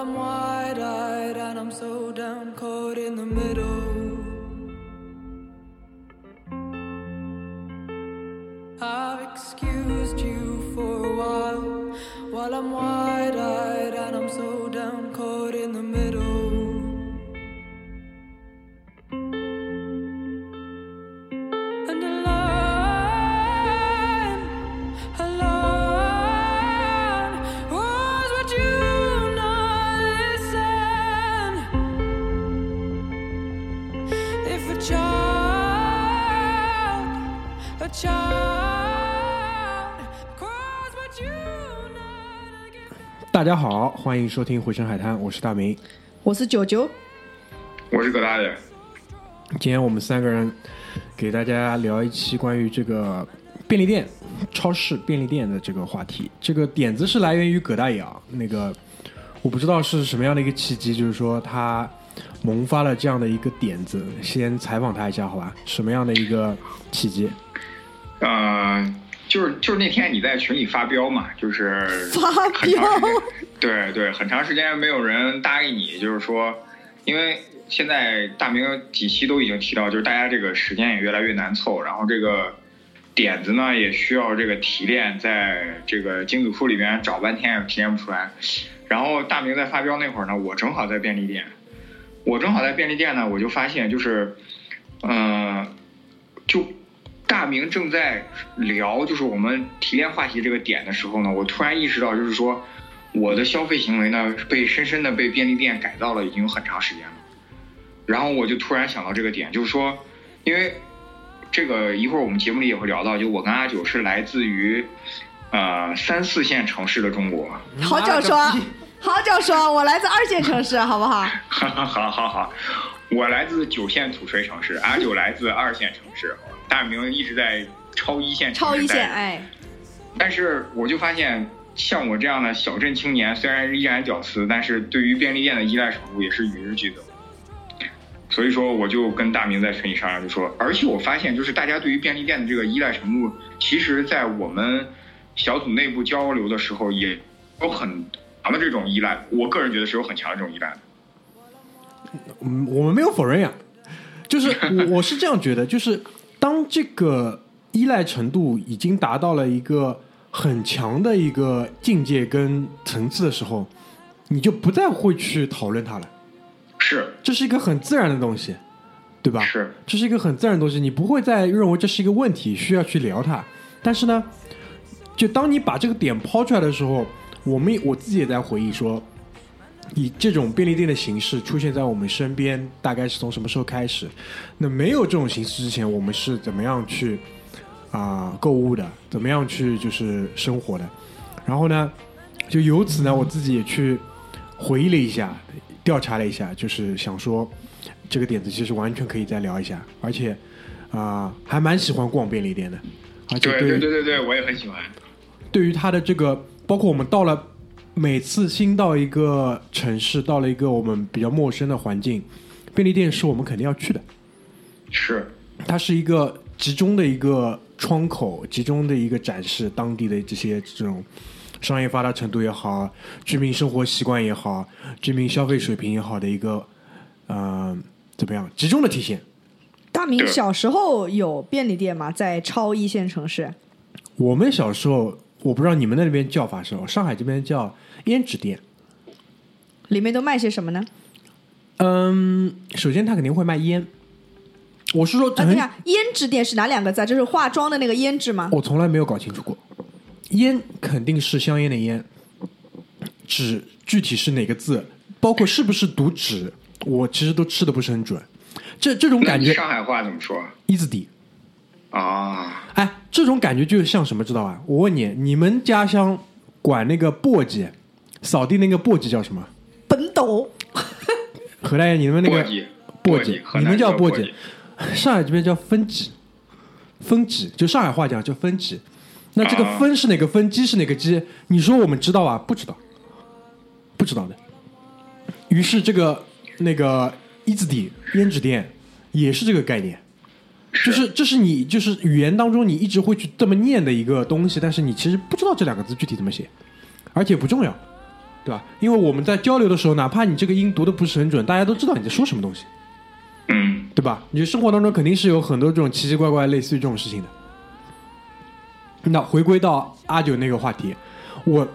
à moi. 家好，欢迎收听回声海滩，我是大明。我是九九，我是葛大爷。今天我们三个人给大家聊一期关于这个便利店、超市、便利店的这个话题。这个点子是来源于葛大爷啊，那个我不知道是什么样的一个契机，就是说他萌发了这样的一个点子。先采访他一下，好吧？什么样的一个契机？呃，就是就是那天你在群里发飙嘛，就是 发飙，对对，很长时间没有人答应你，就是说，因为现在大明几期都已经提到，就是大家这个时间也越来越难凑，然后这个点子呢也需要这个提炼，在这个精子库里面找半天也提炼不出来。然后大明在发飙那会儿呢，我正好在便利店，我正好在便利店呢，我就发现就是，嗯、就大明正在聊就是我们提炼话题这个点的时候呢，我突然意识到，就是说我的消费行为呢被深深的被便利店改造了，已经有很长时间了。然后我就突然想到这个点，就是说，因为这个一会儿我们节目里也会聊到，就我跟阿九是来自于呃三四线城市的中国，好久说，好久说，我来自二线城市，好不好？哈哈，好好好，我来自九线土锤城市，阿九来自二线城市，大明一直在超一线城市超一线，哎，但是我就发现，像我这样的小镇青年，虽然依然屌丝，但是对于便利店的依赖程度也是与日俱增。所以说，我就跟大明在群里商量，就说，而且我发现，就是大家对于便利店的这个依赖程度，其实在我们小组内部交流的时候，也有很强的这种依赖。我个人觉得是有很强的这种依赖的。嗯，我们没有否认呀，就是我我是这样觉得，就是当这个依赖程度已经达到了一个很强的一个境界跟层次的时候，你就不再会去讨论它了，是这是一个很自然的东西，对吧？是，这是一个很自然的东西，你不会再认为这是一个问题，需要去聊它。但是呢，就当你把这个点抛出来的时候，我们我自己也在回忆说，以这种便利店的形式出现在我们身边，大概是从什么时候开始？那没有这种形式之前，我们是怎么样去啊、购物的？怎么样去就是生活的？然后呢，就由此呢，我自己也去回忆了一下，调查了一下，就是想说这个点子其实完全可以再聊一下，而且啊、还蛮喜欢逛便利店的，而且对对对对对对，我也很喜欢。对于它的这个，包括我们到了每次新到一个城市，到了一个我们比较陌生的环境，便利店是我们肯定要去的。是它是一个集中的一个窗口，集中的一个展示当地的这些这种商业发达程度也好，居民生活习惯也好，居民消费水平也好的一个，呃，怎么样集中的体现？大明小时候有便利店吗？在超一线城市，我们小时候，我不知道你们那边叫法是什么，上海这边叫胭脂店。里面都卖些什么呢？嗯，首先他肯定会卖烟。我是说啊，很对呀，胭脂店是哪两个字啊？这是化妆的那个胭脂吗？我从来没有搞清楚过，烟肯定是香烟的烟，纸具体是哪个字，包括是不是读纸，我其实都吃的不是很准。这这种感觉，上海话怎么说一字底，啊？哎，这种感觉就像什么，知道吧？我问你，你们家乡管那个簸箕，扫地那个簸箕叫什么？本斗 何大爷，你们那个簸箕，你们南叫簸箕，上海这边叫分级，分级就上海话讲叫分级。那这个啊分是哪个分，鸡是哪个鸡？你说我们知道啊？不知道，不知道的。于是这个那个一字底胭脂店也是这个概念，就是这是你就是语言当中你一直会去这么念的一个东西，但是你其实不知道这两个字具体怎么写。而且不重要，对吧？因为我们在交流的时候，哪怕你这个音读的不是很准，大家都知道你在说什么东西，嗯，对吧？你生活当中肯定是有很多这种奇奇怪怪类似于这种事情的。那回归到阿九那个话题，我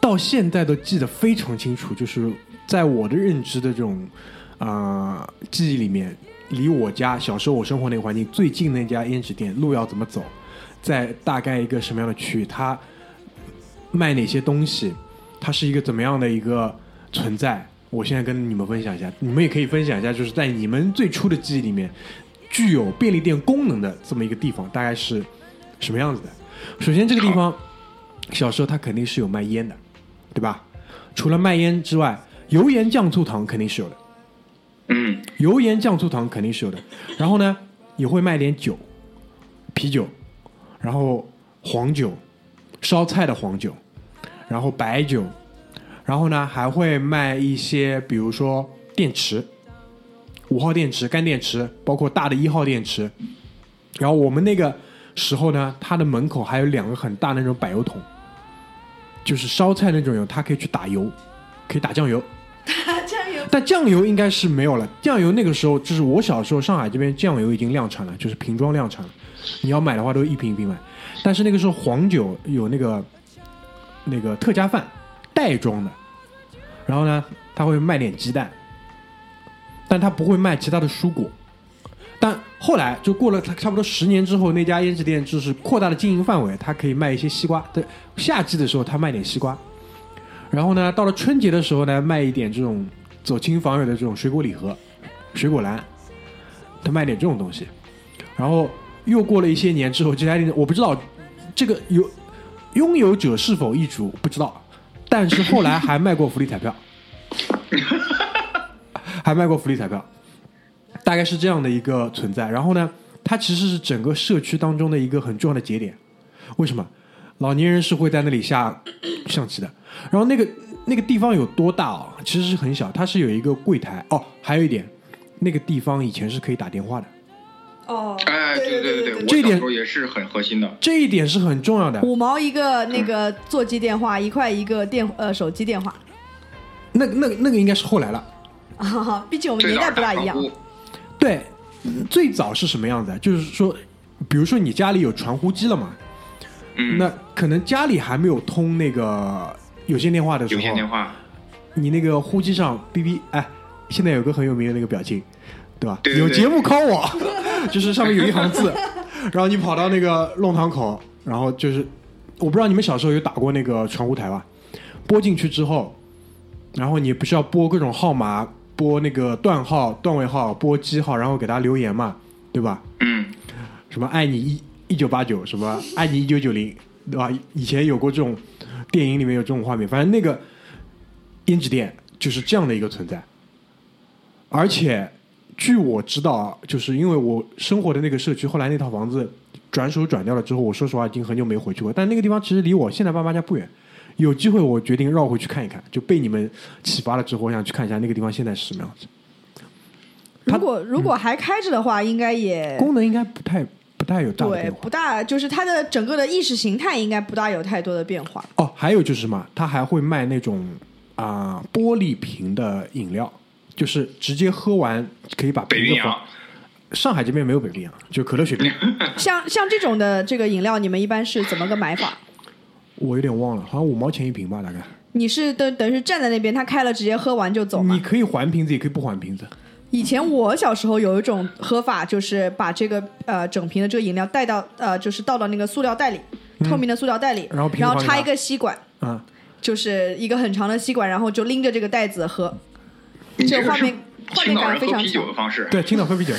到现在都记得非常清楚，就是在我的认知的这种啊、记忆里面，离我家小时候我生活那个环境最近那家胭脂店，路要怎么走，在大概一个什么样的区域，它卖哪些东西，它是一个怎么样的一个存在。我现在跟你们分享一下，你们也可以分享一下，就是在你们最初的记忆里面，具有便利店功能的这么一个地方，大概是什么样子的？首先，这个地方小时候它肯定是有卖烟的，对吧？除了卖烟之外，油盐酱醋糖肯定是有的，嗯，油盐酱醋糖肯定是有的。然后呢，也会卖点酒，啤酒，然后黄酒，烧菜的黄酒，然后白酒，然后呢还会卖一些，比如说电池，五号电池、干电池，包括大的一号电池。然后我们那个时候呢，它的门口还有两个很大的那种柏油桶，就是烧菜那种油，它可以去打油，可以打酱油。打酱油但酱油应该是没有了。酱油那个时候，就是我小时候上海这边酱油已经量产了，就是瓶装量产了。你要买的话都一瓶一瓶买。但是那个时候黄酒有那个那个特价饭袋装的，然后呢，他会卖点鸡蛋，但他不会卖其他的蔬果。但后来就过了差不多十年之后，那家胭脂店就是扩大了经营范围，它可以卖一些西瓜。对，夏季的时候他卖点西瓜，然后呢，到了春节的时候呢，卖一点这种走亲访友的这种水果礼盒、水果篮，他卖点这种东西。然后又过了一些年之后，这家店我不知道这个有拥有者是否易主不知道，但是后来还卖过福利彩票，还卖过福利彩票，大概是这样的一个存在。然后呢，它其实是整个社区当中的一个很重要的节点。为什么？老年人是会在那里下象棋的。然后那个那个地方有多大哦？其实是很小，它是有一个柜台哦。还有一点，那个地方以前是可以打电话的，哦，哎，对对对对，这一点我小时候也是很核心的。这一点是很重要的。五毛一个那个座机电话，一块一个电呃手机电话，那那那个应该是后来了。哈哈，毕竟我们年代不大一样对，嗯最早是什么样子啊？就是说，比如说你家里有传呼机了嘛，嗯，那可能家里还没有通那个有线电话的时候有线电候，话，你那个呼机上哔哔，哎，现在有个很有名的那个表情，对吧？对对对有节目 call 我，就是上面有一行字，然后你跑到那个弄堂口，然后就是，我不知道你们小时候有打过那个传呼台吧？拨进去之后，然后你不是要拨各种号码，拨那个段号、段位号、拨机号，然后给他留言嘛，对吧？嗯，什么爱你一一九八九，什么爱你一九九零，对吧？以前有过这种电影里面有这种画面，反正那个胭脂店就是这样的一个存在。而且据我知道啊，就是因为我生活的那个社区，后来那套房子转手转掉了之后，我说实话已经很久没回去过。但那个地方其实离我现在爸妈家不远，有机会我决定绕回去看一看。就被你们启发了之后，我想去看一下那个地方现在是什么样子。如果如果还开着的话，应该也功能应该不太不太有大对不。大，就是它的整个的意识形态应该不大有太多的变化。哦，还有就是什么，它还会卖那种啊、玻璃瓶的饮料，就是直接喝完可以把瓶子放。上海这边没有北冰洋，就可乐雪碧，像像这种的这个饮料，你们一般是怎么个买法？我有点忘了，好像五毛钱一瓶吧，大概。你是等等于是站在那边，他开了直接喝完就走吗你？可以还瓶子，也可以不还瓶子。以前我小时候有一种喝法，就是把这个呃整瓶的这个饮料带到呃就是倒到那个塑料袋里，透明的塑料袋里，然后然后插一个吸管，啊、就是一个很长的吸管，然后就拎着这个袋子喝。你这画面画青面感岛人喝啤非常强酒的方式。对，青岛喝啤酒，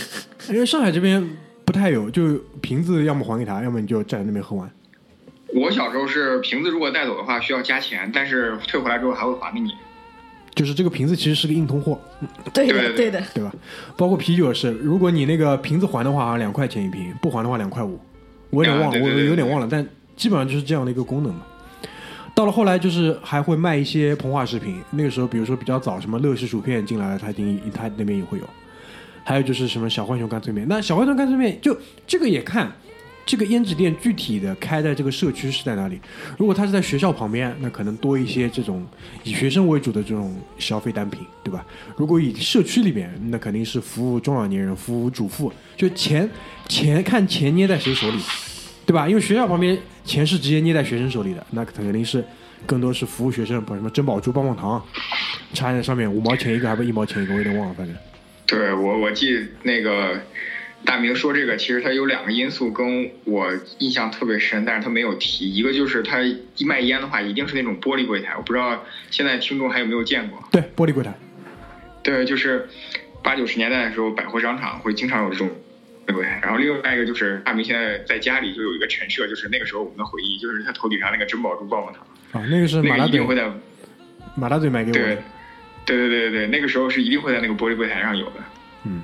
因为上海这边不太有，就瓶子要么还给他，要么你就站在那边喝完。我小时候是瓶子如果带走的话需要加钱，但是退回来之后还会还给你。就是这个瓶子其实是个硬通货，对的，对对对的。对吧？包括啤酒也是，如果你那个瓶子还的话，好像两块钱一瓶；不还的话两块五。我有点忘了，我有点忘了，但基本上就是这样的一个功能嘛。到了后来，就是还会卖一些膨化食品。那个时候，比如说比较早，什么乐事薯片进来了，他已经他那边也会有。还有就是什么小浣熊干脆面，那小浣熊干脆面就这个也看这个胭脂店具体的开在这个社区是在哪里？如果它是在学校旁边，那可能多一些这种以学生为主的这种消费单品，对吧？如果以社区里边，那肯定是服务中老年人、服务主妇，就钱钱看钱捏在谁手里，对吧？因为学校旁边钱是直接捏在学生手里的，那肯定是更多是服务学生，把什么珍宝珠棒棒糖，插在上面五毛钱一个，还不一毛钱一个，我有点忘了，反正。对我，我记得那个大明说这个，其实他有两个因素跟我印象特别深，但是他没有提。一个就是他一卖烟的话，一定是那种玻璃柜台，我不知道现在听众还有没有见过。对，玻璃柜台。对，就是八九十年代的时候，百货商场会经常有这种柜台。然后另外一个就是大明现在在家里就有一个陈设，就是那个时候我们的回忆，就是他头顶上那个珍宝珠棒棒糖。啊，那个是马大嘴那个一定会在马大嘴买给我对的。对对对对对，那个时候是一定会在那个玻璃柜台上有的。嗯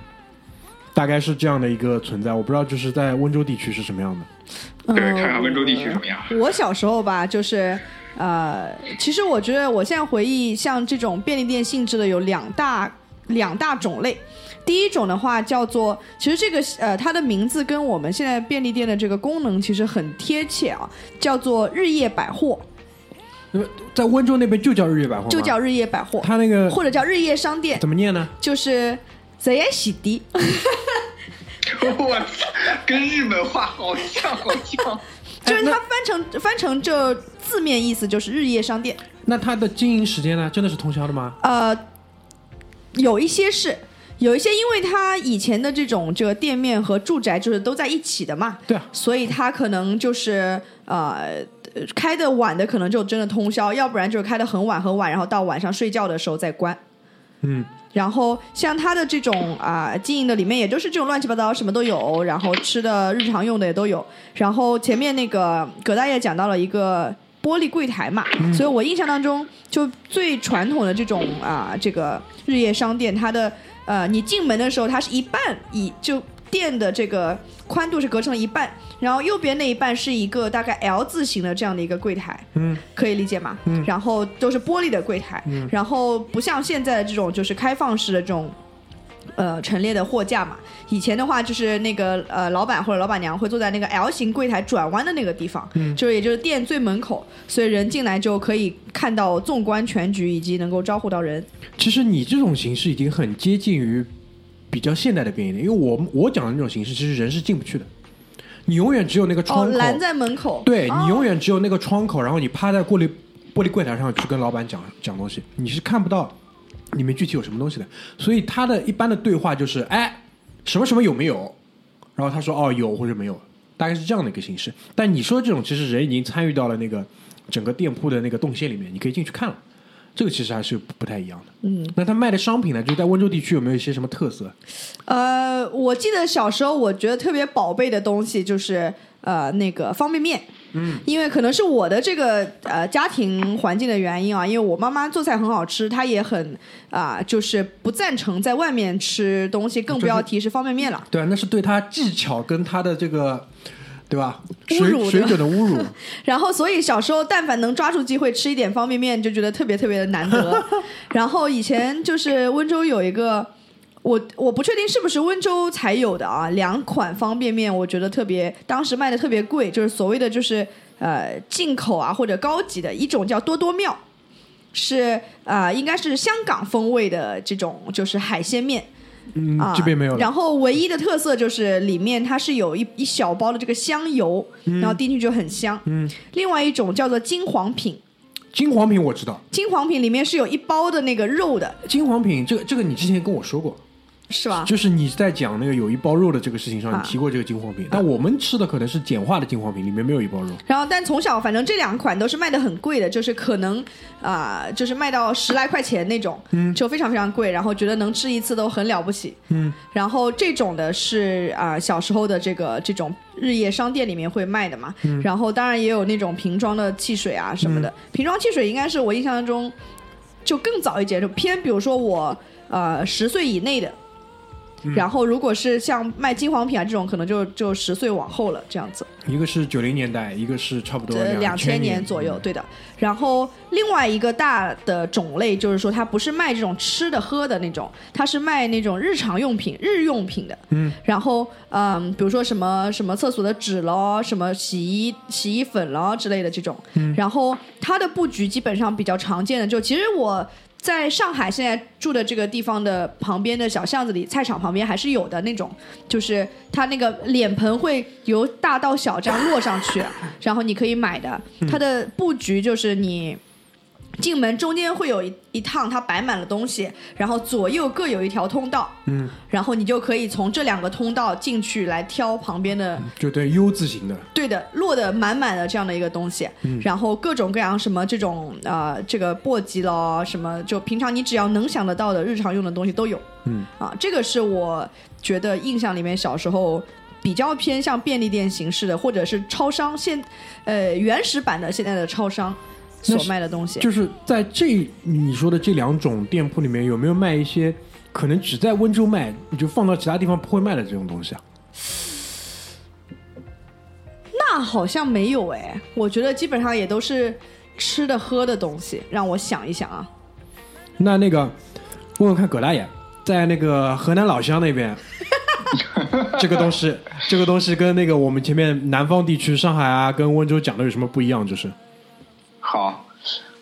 大概是这样的一个存在，我不知道就是在温州地区是什么样的。对，嗯看看温州地区什么样。我小时候吧，就是呃，其实我觉得我现在回忆，像这种便利店性质的有两大两大种类。第一种的话叫做，其实这个呃，它的名字跟我们现在便利店的这个功能其实很贴切啊，叫做日夜百货，那么在温州那边就叫日夜百货，就叫日夜百货，它那个或者叫日夜商店，怎么念呢？就是在夜洗涤。我操，跟日本话好像好像。就是它翻成翻成这字面意思就是日夜商店，那它的经营时间呢？真的是通宵的吗？呃，有一些是，有一些因为它以前的这种这个店面和住宅就是都在一起的嘛，对啊，所以它可能就是呃开的晚的可能就真的通宵，要不然就是开的很晚很晚，然后到晚上睡觉的时候再关。嗯，然后像它的这种啊、经营的里面，也就是这种乱七八糟什么都有，然后吃的日常用的也都有。然后前面那个葛大爷讲到了一个玻璃柜台嘛，所以我印象当中就最传统的这种啊、这个日夜商店，它的呃你进门的时候，它是一半以就店的这个宽度是隔成了一半，然后右边那一半是一个大概 L 字形的这样的一个柜台，嗯，可以理解吗？嗯然后都是玻璃的柜台，嗯然后不像现在的这种就是开放式的这种。呃，陈列的货架嘛，以前的话就是那个呃，老板或者老板娘会坐在那个 L 型柜台转弯的那个地方，嗯。就是也就是店最门口，所以人进来就可以看到纵观全局以及能够招呼到人。其实你这种形式已经很接近于比较现代的便利店，因为我我讲的那种形式，其实人是进不去的，你永远只有那个哦，窗口，拦在门口，对哦。你永远只有那个窗口，然后你趴在玻璃玻璃柜台上去跟老板讲讲东西，你是看不到里面具体有什么东西的。所以他的一般的对话就是，哎，什么什么有没有？然后他说哦有或者没有，大概是这样的一个形式。但你说这种，其实人已经参与到了那个整个店铺的那个动线里面，你可以进去看了。这个其实还是不太一样的。嗯，那他卖的商品呢，就在温州地区有没有一些什么特色？呃，我记得小时候我觉得特别宝贝的东西就是呃那个方便面。嗯，因为可能是我的这个呃家庭环境的原因啊，因为我妈妈做菜很好吃，她也很啊、就是不赞成在外面吃东西，更不要提是方便面了。对啊，那是对她技巧跟她的这个，对吧？侮辱水水准的侮辱。然后，所以小时候但凡能抓住机会吃一点方便面，就觉得特别特别的难得。然后以前就是温州有一个，我我不确定是不是温州才有的啊，两款方便面，我觉得特别，当时卖的特别贵，就是所谓的就是呃进口啊或者高级的，一种叫多多妙，是啊、应该是香港风味的这种就是海鲜面。嗯啊，，这边没有。然后唯一的特色就是里面它是有一一小包的这个香油，然后进去就很香。嗯，另外一种叫做金黄品，金黄品我知道，金黄品里面是有一包的那个肉的，金黄品这个这个你之前跟我说过，是吧？就是你在讲那个有一包肉的这个事情上，啊你提过这个金黄品，但我们吃的可能是简化的金黄饼，里面没有一包肉。然后，但从小反正这两款都是卖的很贵的，就是可能啊、就是卖到十来块钱那种，嗯就非常非常贵，然后觉得能吃一次都很了不起。嗯，然后这种的是啊、小时候的这个这种日夜商店里面会卖的嘛，嗯然后当然也有那种瓶装的汽水啊什么的，瓶装汽水应该是我印象当中就更早一截，就偏比如说我呃十岁以内的。然后如果是像卖金黄品啊这种，可能就就十岁往后了这样子。一个是九零年代，一个是差不多呃，两千年左右，对的。然后另外一个大的种类就是说，它不是卖这种吃的喝的那种，它是卖那种日常用品、日用品的。嗯。然后，嗯，比如说什么什么厕所的纸咯，什么洗衣洗衣粉咯之类的这种。嗯。然后它的布局基本上比较常见的，就其实我。在上海现在住的这个地方的旁边的小巷子里，菜场旁边还是有的那种，就是它那个脸盆会由大到小这样落上去，然后你可以买的。它的布局就是你。进门中间会有一一趟，它摆满了东西，然后左右各有一条通道，嗯，然后你就可以从这两个通道进去来挑旁边的，就对 U 字形的，对的，落的满满的这样的一个东西，嗯，然后各种各样什么这种呃这个簸箕咯，什么就平常你只要能想得到的日常用的东西都有，嗯，啊，这个是我觉得印象里面小时候比较偏向便利店形式的，或者是超商现呃原始版的现在的超商。所卖的东西，就是在这你说的这两种店铺里面，有没有卖一些可能只在温州卖，你就放到其他地方不会卖的这种东西啊？那好像没有哎，我觉得基本上也都是吃的喝的东西。让我想一想啊，那那个问问看葛大爷，在那个河南老乡那边，这个东西，这个东西跟那个我们前面南方地区上海啊，跟温州讲的有什么不一样？就是。好，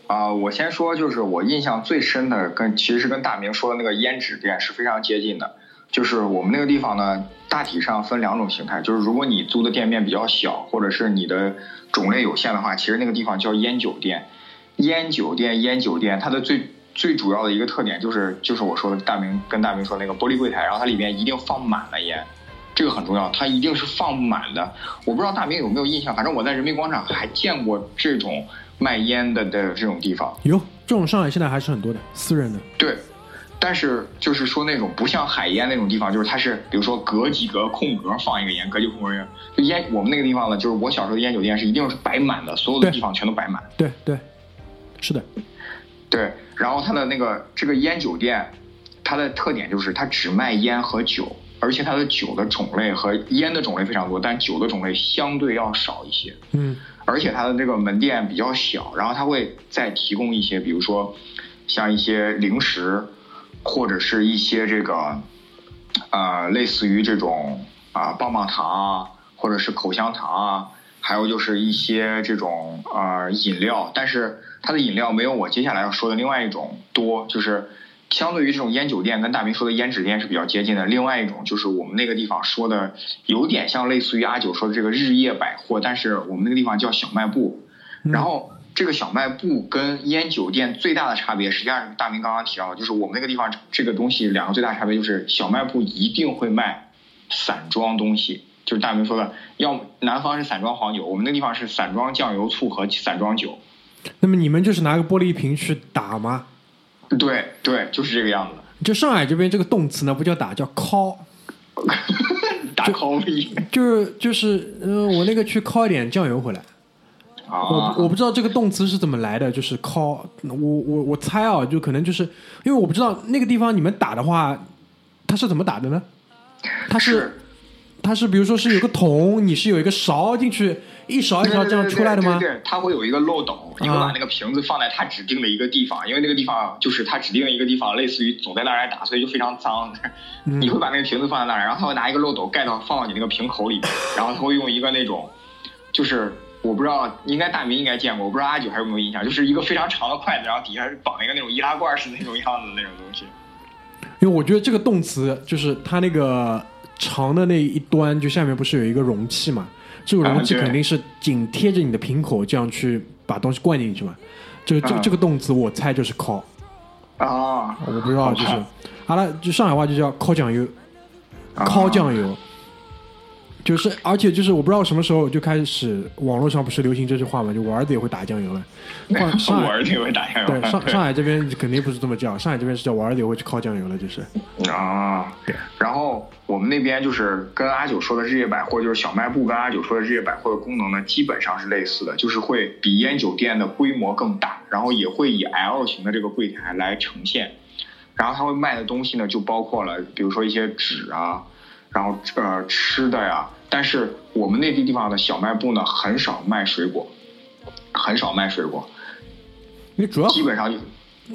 啊，我先说，就是我印象最深的，跟其实是跟大明说的那个胭脂店是非常接近的。就是我们那个地方呢，大体上分两种形态，就是如果你租的店面比较小，或者是你的种类有限的话，其实那个地方叫烟酒店。烟酒店，烟酒店，它的最最主要的一个特点就是，就是我说的大明跟大明说那个玻璃柜台，然后它里面一定放满了烟，这个很重要，它一定是放满的。我不知道大明有没有印象，反正我在人民广场还见过这种。卖烟的的这种地方有，这种上海现在还是很多的私人的。对，但是就是说那种不像海烟那种地方，就是它是比如说隔几格空格放一个烟，隔几空格烟。就烟，我们那个地方呢，就是我小时候的烟酒店是一定是摆满的，所有的地方全都摆满。对对，是的，对。然后它的那个这个烟酒店，它的特点就是它只卖烟和酒，而且它的酒的种类和烟的种类非常多，但酒的种类相对要少一些。嗯。而且它的这个门店比较小，然后它会再提供一些，比如说像一些零食，或者是一些这个，呃，类似于这种啊棒棒糖啊，或者是口香糖啊，还有就是一些这种呃饮料，但是它的饮料没有我接下来要说的另外一种多，就是。相对于这种烟酒店，跟大明说的烟纸店是比较接近的。另外一种就是我们那个地方说的，有点像类似于阿九说的这个日夜百货，但是我们那个地方叫小卖部。然后这个小卖部跟烟酒店最大的差别，实际上大明刚刚提到的，就是我们那个地方这个东西两个最大差别就是小卖部一定会卖散装东西，就是大明说的，要南方是散装黄酒，我们那地方是散装酱油醋和散装酒。那么你们就是拿个玻璃瓶去打吗？对对，就是这个样子。就上海这边这个动词呢，不叫打，叫敲，打敲一，就是就是呃，我那个去敲一点酱油回来。啊，我我不知道这个动词是怎么来的，就是敲。我我我猜啊，就可能就是因为我不知道那个地方你们打的话，它是怎么打的呢？它是它是比如说是有个桶，你是有一个勺进去。一勺一勺这样出来的吗？对，它会有一个漏斗，你会把那个瓶子放在它指定的一个地方，因为那个地方就是它指定的一个地方，类似于总在那儿打，所以就非常脏。你会把那个瓶子放在那儿，然后它会拿一个漏斗盖到放到你那个瓶口里，然后它会用一个那种，就是我不知道，应该大明应该见过，我不知道阿九还有没有印象，就是一个非常长的筷子，然后底下是绑一个那种易拉罐似的那种样子的那种东西。因为我觉得这个动词就是它那个长的那一端，就下面不是有一个容器嘛？这个容器肯定是紧贴着你的瓶口，这样去把东西灌进去嘛？这这这个动词，我猜就是烤。啊，我不知道，就是好了，就上海话就叫烤酱油，烤酱油。就是，而且就是，我不知道什么时候就开始，网络上不是流行这句话嘛？就我儿子也会打酱油了。上我儿子也会打酱油。对，上 上海这边肯定不是这么叫，上海这边是叫我儿子也会去靠酱油了，就是。啊，对。然后我们那边就是跟阿九说的日夜百货，就是小卖部，跟阿九说的日夜百货的功能呢，基本上是类似的，就是会比烟酒店的规模更大，然后也会以 L 型的这个柜台来呈现。然后他会卖的东西呢，就包括了，比如说一些纸啊，然后呃吃的呀。但是我们那地地方的小卖部呢，很少卖水果，很少卖水果，因为主要基本上就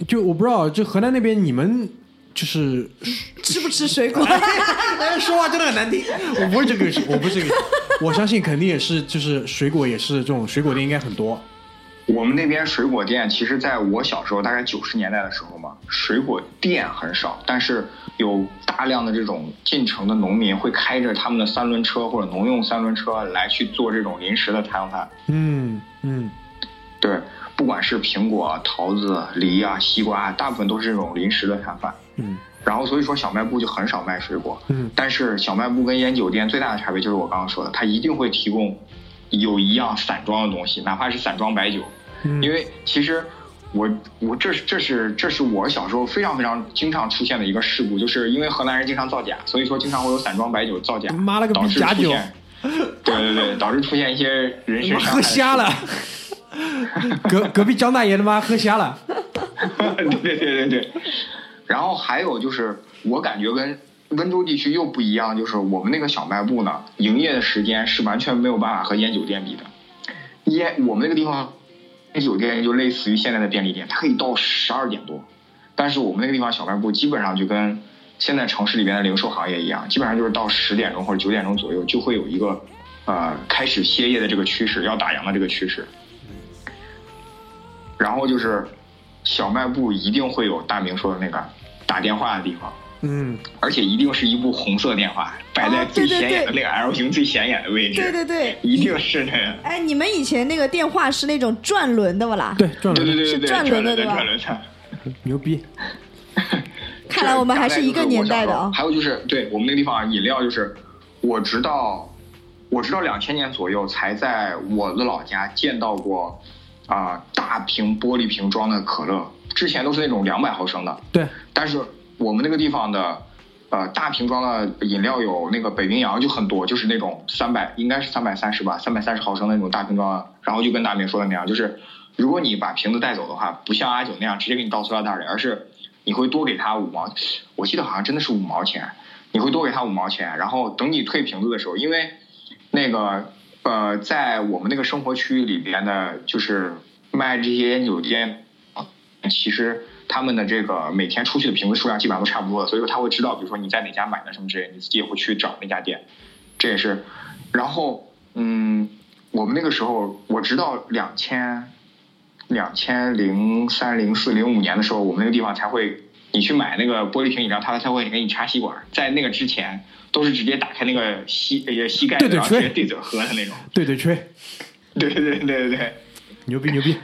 就我不知道，就河南那边你们就是 吃不吃水果？哎，说话真的很难听。我不是这个意思，我不是这个意思。我相信肯定也是，就是水果也是这种水果店应该很多。我们那边水果店，其实在我小时候，大概九十年代的时候嘛，水果店很少，但是有大量的这种进城的农民会开着他们的三轮车或者农用三轮车来去做这种临时的摊贩。嗯嗯，对，不管是苹果、桃子、梨啊、西瓜，大部分都是这种临时的摊贩。嗯，然后所以说小卖部就很少卖水果。嗯，但是小卖部跟烟酒店最大的差别就是我刚刚说的，它一定会提供有一样散装的东西，哪怕是散装白酒。嗯因为其实我我这是这是这是我小时候非常非常经常出现的一个事故，就是因为河南人经常造假，所以说经常会有散装白酒造假，妈了个逼导致假酒出现，对对对，导致出现一些人身妈伤害喝瞎了。隔隔壁张大爷他妈喝瞎了。对对对对对。然后还有就是，我感觉跟温州地区又不一样，就是我们那个小卖部呢，营业的时间是完全没有办法和烟酒店比的。烟我们那个地方，烟酒店就类似于现在的便利店，它可以到十二点多，但是我们那个地方小卖部基本上就跟现在城市里边的零售行业一样，基本上就是到十点钟或者九点钟左右就会有一个呃开始歇业的这个趋势，要打烊的这个趋势。然后就是小卖部一定会有大明说的那个打电话的地方，嗯，而且一定是一部红色电话，摆在最显眼的那个 L 型最显眼的位置。对对对，一定是那个。哎，你们以前那个电话是那种转轮的不啦？对，转轮，对对对对对，是转轮的对吧转轮的。牛逼。看来我们还是一个年代的啊。还有就是，对我们那个地方饮料，就是我直到我直到两千年左右才在我的老家见到过啊、大瓶玻璃瓶装的可乐，之前都是那种两百毫升的。对，但是我们那个地方的呃大瓶装的饮料有那个北冰洋就很多，就是那种三百应该是三百三十吧，三百三十毫升的那种大瓶装。然后就跟大明说的那样，就是如果你把瓶子带走的话，不像阿九那样直接给你倒塑料袋里，而是你会多给他五毛，我记得好像真的是五毛钱，你会多给他五毛钱，然后等你退瓶子的时候，因为那个呃，在我们那个生活区域里边的，就是卖这些烟酒店，其实他们的这个每天出去的瓶子数量基本上都差不多的，所以说他会知道，比如说你在哪家买的什么之类，你自己也会去找那家店，这也是。然后嗯，我们那个时候，我直到两千两千零三零四零五年的时候，我们那个地方才会，你去买那个玻璃瓶饮料，他才会给你插吸管，在那个之前都是直接打开那个吸呃吸盖，对对吹然后直接对嘴喝的那种。对对吹，对对对对对对，牛逼牛逼。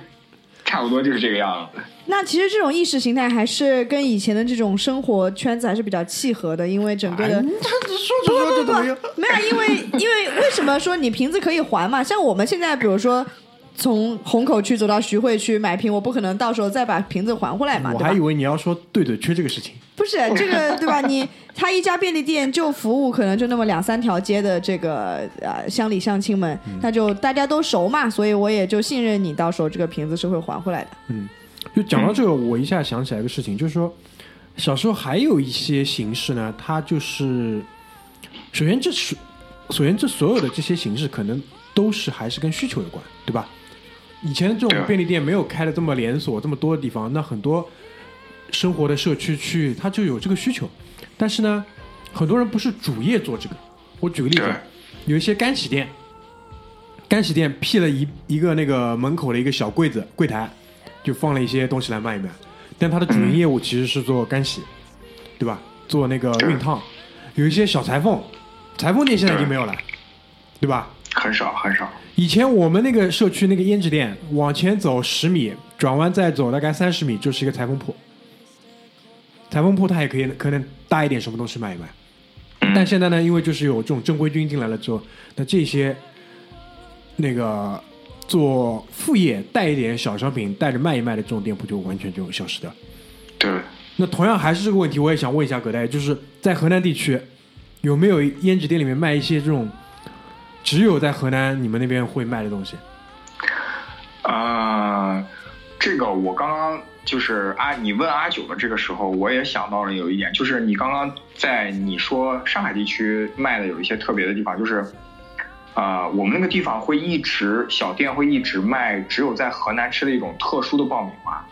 差不多就是这个样子。那其实这种意识形态还是跟以前的这种生活圈子还是比较契合的，因为整个的。哎他这说着说着怎么样？没有，因为因为为什么说你瓶子可以还嘛？像我们现在，比如说从虹口区走到徐汇区买瓶，我不可能到时候再把瓶子还回来嘛，我还以？为你要说对对缺这个事情。不是这个 对吧？你他一家便利店就服务可能就那么两三条街的这个呃乡里乡亲们，那就大家都熟嘛，所以我也就信任你，到时候这个瓶子是会还回来的。嗯就讲到这个，我一下想起来一个事情，就是说，小时候还有一些形式呢，它就是，首先这是，首先这所有的这些形式可能都是还是跟需求有关，对吧？以前这种便利店没有开的这么连锁这么多的地方，那很多生活的社区区域它就有这个需求，但是呢，很多人不是主业做这个。我举个例子，有一些干洗店，干洗店辟了一一个那个门口的一个小柜子柜台，就放了一些东西来卖一卖，但它的主营业务其实是做干洗，对吧？做那个熨烫，有一些小裁缝，裁缝店现在已经没有了，对吧？很少很少。以前我们那个社区那个胭脂店，往前走十米，转弯再走大概三十米就是一个裁缝铺。裁缝铺它也可以可能搭一点什么东西卖一卖，但现在呢，因为就是有这种正规军进来了之后，那这些那个做副业带一点小商品带着卖一卖的这种店铺就完全就消失掉了。对，那同样还是这个问题，我也想问一下葛大爷，就是在河南地区有没有胭脂店里面卖一些这种只有在河南你们那边会卖的东西？啊、这个我刚刚就是阿，你问阿九的这个时候，我也想到了有一点，就是你刚刚在你说上海地区卖的有一些特别的地方，就是，呃，我们那个地方会一直小店会一直卖只有在河南吃的一种特殊的爆米花，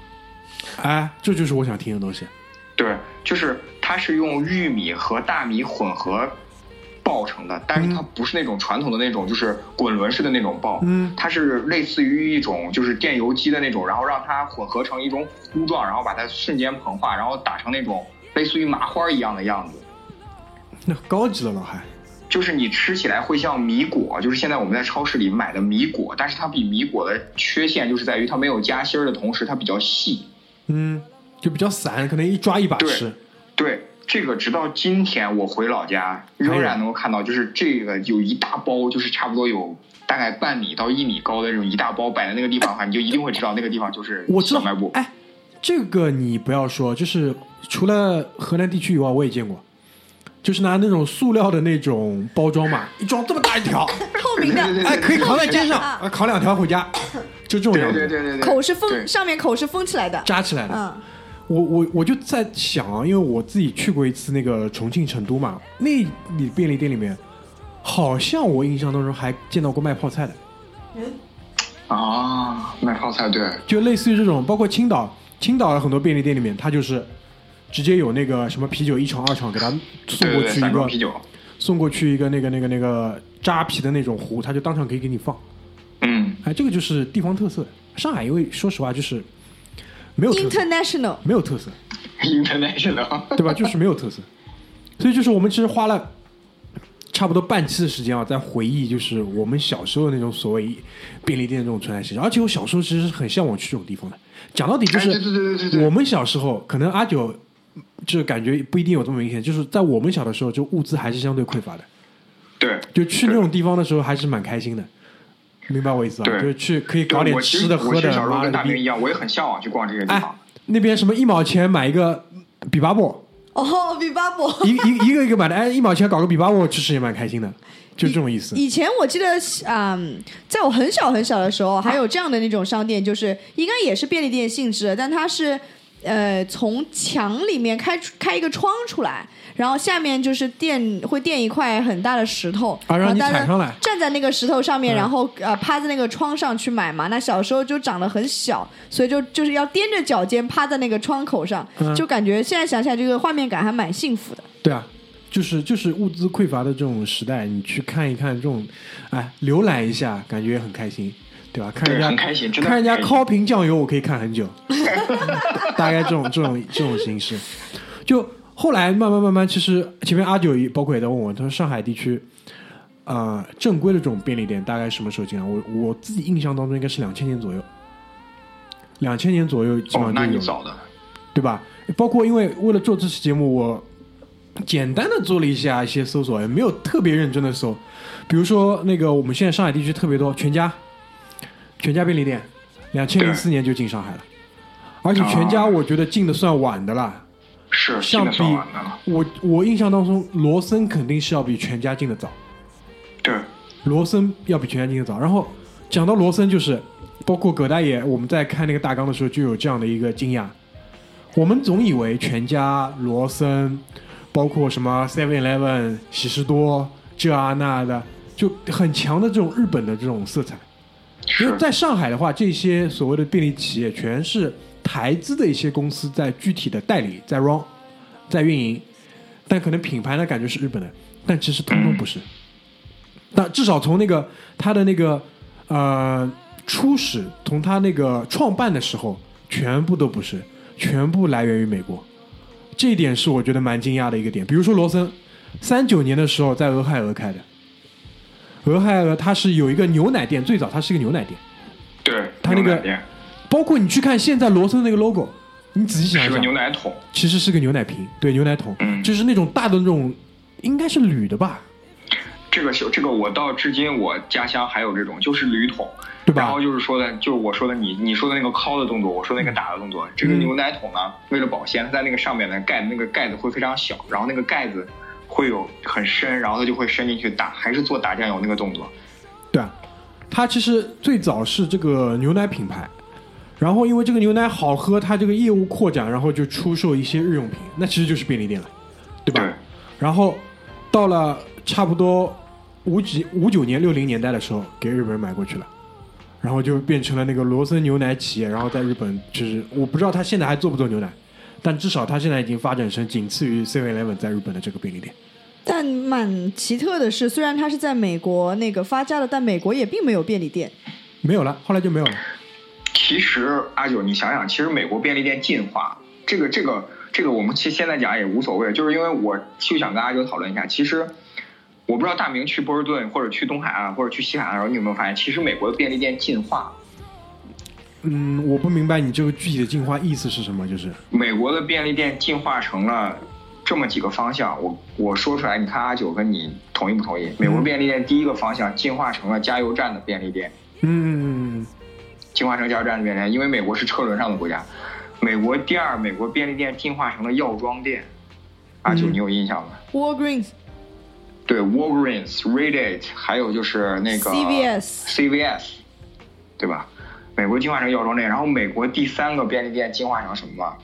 哎，这就是我想听的东西。对，就是它是用玉米和大米混合爆成的，但是它不是那种传统的那种，就是滚轮式的那种爆，嗯它是类似于一种就是电油机的那种，然后让它混合成一种糊状，然后把它瞬间膨化，然后打成那种类似于麻花一样的样子。那高级了，老海。就是你吃起来会像米果，就是现在我们在超市里买的米果，但是它比米果的缺陷就是在于它没有夹心儿的同时，它比较细。嗯，就比较散，可能一抓一把对吃。对，这个直到今天我回老家，仍然能够看到，就是这个有一大包，就是差不多有大概半米到一米高的这种一大包摆在那个地方的话，你就一定会知道那个地方就是我知道小卖部。。哎，这个你不要说，就是除了河南地区以外，我也见过，就是拿那种塑料的那种包装嘛，一装这么大一条，透明的，对对对哎，可以扛在肩上，扛两条回家，就这种对样子，对对对对，口是封，上面口是封起来的。扎起来的。嗯，我我我就在想啊，因为我自己去过一次那个重庆、成都嘛，那里便利店里面，好像我印象当中还见到过卖泡菜的，啊，卖泡菜对，就类似于这种，包括青岛，青岛的很多便利店里面，它就是直接有那个什么啤酒一厂、二厂给他送过去一个。送过去一个那个那个那个扎啤的那种壶，他就当场可以给你放。嗯，哎，这个就是地方特色。上海因为说实话就是没有特色，International，没有特色，international。对吧？就是没有特色。所以就是我们其实花了差不多半期的时间啊，在回忆就是我们小时候那种所谓便利店这种存在形式。而且我小时候其实是很向往去这种地方的。讲到底就是哎对对对对对对我们小时候，可能阿九这感觉不一定有这么明显，就是在我们小的时候，就物资还是相对匮乏的。对，就去那种地方的时候还是蛮开心的，明白我意思吧？对就是去可以搞点吃的喝的，我其实小时候！跟大明一样，我也很向往去逛这些地哎方。，那边什么一毛钱买一个比巴布，哦，比巴布。一一 一个一个买的，哎，一毛钱搞个比巴布，其实也蛮开心的，就这种意思。以前我记得，嗯，在我很小很小的时候，还有这样的那种商店，就是应该也是便利店性质，但它是呃从墙里面开出开一个窗出来，然后下面就是垫会垫一块很大的石头，啊让你然后大家踩上来站在那个石头上面，嗯然后呃趴在那个窗上去买嘛。那小时候就长得很小，所以就就是要踮着脚尖趴在那个窗口上，嗯就感觉现在想起来这个画面感还蛮幸福的。对啊，就是就是物资匮乏的这种时代，你去看一看这种，哎，浏览一下，感觉也很开心，对吧？看人家很开心真的看人家很开心烤瓶酱油，我可以看很久，大概这种这种这种形式。就后来慢慢慢慢，其实前面阿九也包括也在问我，他说上海地区。呃，正规的这种便利店大概什么时候进来？我我自己印象当中应该是两千年左右，两千年左右基本哦，那上就有了。你早的。对吧？包括因为为了做这期节目，我简单的做了一下一些搜索，也没有特别认真的搜。比如说那个我们现在上海地区特别多，全家，全家便利店，两千零四年就进上海了，而且全家哦我觉得进的算晚的啦。是，相比。我我印象当中，罗森肯定是要比全家进的早。对，罗森要比全家进的早。然后讲到罗森，就是包括葛大爷，我们在看那个大纲的时候就有这样的一个惊讶。我们总以为全家、罗森，包括什么 Seven Eleven、喜事多这啊那的，就很强的这种日本的这种色彩。因为，在上海的话，这些所谓的便利企业全是台资的一些公司在具体的代理、在 run、在运营，但可能品牌呢感觉是日本的，但其实通通不是。但至少从那个他的那个呃初始，从他那个创办的时候，全部都不是，全部来源于美国。这一点是我觉得蛮惊讶的一个点。比如说罗森，三九年的时候在俄亥俄开的，俄亥俄它是有一个牛奶店，最早它是一个牛奶店。对，它那个包括你去看现在罗森那个 logo，你仔细想是个一想，牛奶桶，其实是个牛奶瓶，对，牛奶桶，嗯。就是那种大的那种，应该是铝的吧，这个小这个我到至今我家乡还有这种，就是铝桶，对吧？然后就是说的，就是我说的你你说的那个敲的动作，我说那个打的动作。这个嗯牛奶桶呢，为了保鲜，它在那个上面的盖那个盖子会非常小，然后那个盖子会有很深，然后它就会伸进去打，还是做打酱油那个动作。对啊，它其实最早是这个牛奶品牌，然后因为这个牛奶好喝，它这个业务扩展，然后就出售一些日用品，那其实就是便利店了，对吧？对然后到了差不多五几五九年六零年代的时候，给日本人买过去了，然后就变成了那个罗森牛奶企业，然后在日本就是我不知道他现在还做不做牛奶，但至少他现在已经发展成仅次于 Seven Eleven 在日本的这个便利店。但蛮奇特的是，虽然它是在美国那个发家的，但美国也并没有便利店。没有了，后来就没有了。其实阿九，你想想，其实美国便利店进化，这个这个这个，我们其实现在讲也无所谓，就是因为我就想跟阿九讨论一下，其实我不知道大明去波士顿或者去东海岸或者去西海岸的时候，你有没有发现，其实美国的便利店进化，嗯，我不明白你这个具体的进化意思是什么，就是美国的便利店进化成了这么几个方向，我我说出来，你看阿九跟你同意不同意？美国便利店第一个方向进化成了加油站的便利店。嗯，进化成加油站的便利店，因为美国是车轮上的国家。美国第二，美国便利店进化成了药妆店。阿九，嗯你有印象吗？Walgreens、对，Walgreens、Rite Aid，还有就是那个 CVS CVS，对吧？美国进化成药妆店，然后美国第三个便利店进化成什么吗？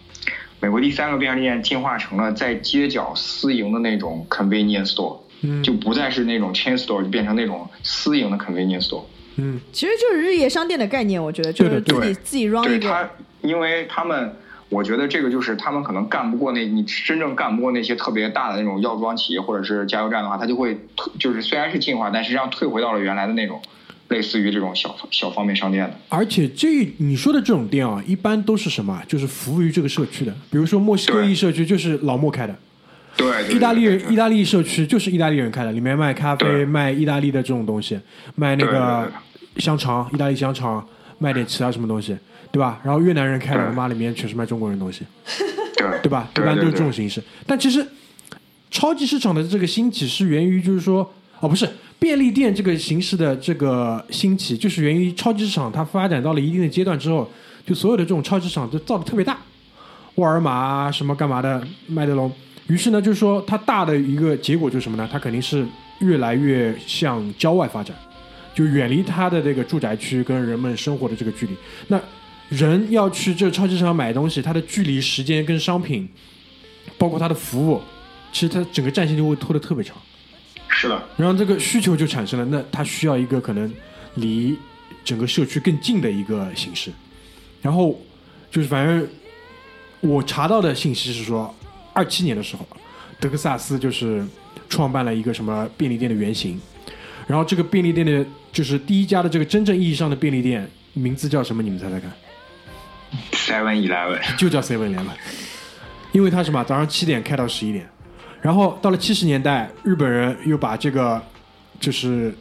美国第三个便利店进化成了在街角私营的那种 convenience store，、嗯就不再是那种 chain store，就变成那种私营的 convenience store。嗯其实就是日夜商店的概念，我觉得就是自己自己 run 一个。因为他们，我觉得这个就是他们可能干不过那，你真正干不过那些特别大的那种药妆企业或者是加油站的话，他就会退，就是虽然是进化，但实际上退回到了原来的那种，类似于这种小小方便商店的。而且这你说的这种店啊，一般都是什么？就是服务于这个社区的，比如说墨西哥对裔社区就是老莫开的，对，对对意大利人意大利社区就是意大利人开的，里面卖咖啡，卖意大利的这种东西，卖那个香肠，意大利香肠，卖点其他什么东西，对吧？然后越南人开的，他妈里面全是卖中国人东西，对对吧？一般都是这种形式。但其实超级市场的这个兴起是源于，就是说，哦，不是便利店这个形式的这个兴起，就是源于超级市场它发展到了一定的阶段之后，就所有的这种超级市场都造的特别大，沃尔玛啊什么干嘛的，麦德龙。于是呢，就是说它大的一个结果就是什么呢？它肯定是越来越向郊外发展，就远离它的这个住宅区跟人们生活的这个距离。那人要去这超级市场买东西，它的距离、时间跟商品，包括它的服务，其实它整个战线就会拖得特别长。是的，然后这个需求就产生了，那它需要一个可能离整个社区更近的一个形式。然后就是反正我查到的信息是说，二七年的时候，德克萨斯就是创办了一个什么便利店的原型，然后这个便利店的就是第一家的这个真正意义上的便利店名字叫什么？你们猜猜看？Seven Eleven，就叫 Seven Eleven，因为它什么？早上七点开到十一点，然后到了七十年代，日本人又把这个就是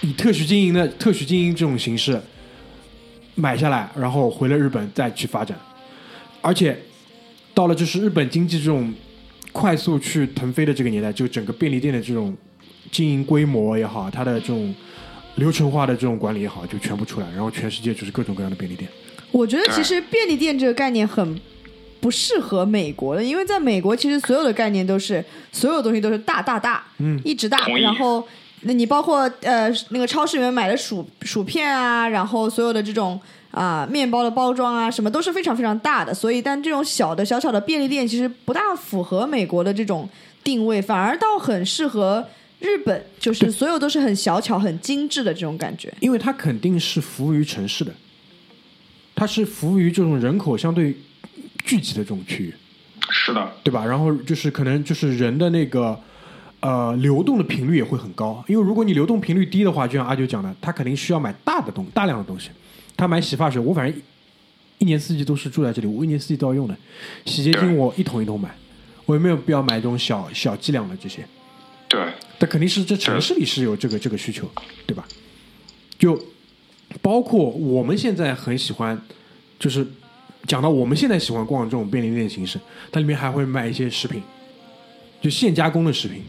以特许经营的特许经营这种形式买下来，然后回了日本再去发展，而且到了就是日本经济这种快速去腾飞的这个年代，就整个便利店的这种经营规模也好，它的这种流程化的这种管理也好，就全部出来，然后全世界就是各种各样的便利店。我觉得其实便利店这个概念很不适合美国的，因为在美国其实所有的概念都是所有东西都是大大大，嗯一直大，然后那你包括呃那个超市里面买的薯薯片啊，然后所有的这种啊、面包的包装啊，什么都是非常非常大的，所以但这种小的小小的便利店其实不大符合美国的这种定位，反而倒很适合日本，就是所有都是很小巧、很精致的这种感觉。因为它肯定是服务于城市的，它是服务于这种人口相对聚集的这种区域，是的，对吧？然后就是可能就是人的那个呃流动的频率也会很高，因为如果你流动频率低的话，就像阿九讲的，他肯定需要买大的东大量的东西。他买洗发水，我反正一一年四季都是住在这里，我一年四季都要用的。洗洁精我一桶一桶买，我也没有必要买这种小小剂量的这些。对，但肯定是这城市里是有这个这个需求，对吧？就包括我们现在很喜欢，就是讲到我们现在喜欢逛这种便利店形式，它里面还会卖一些食品，就现加工的食品。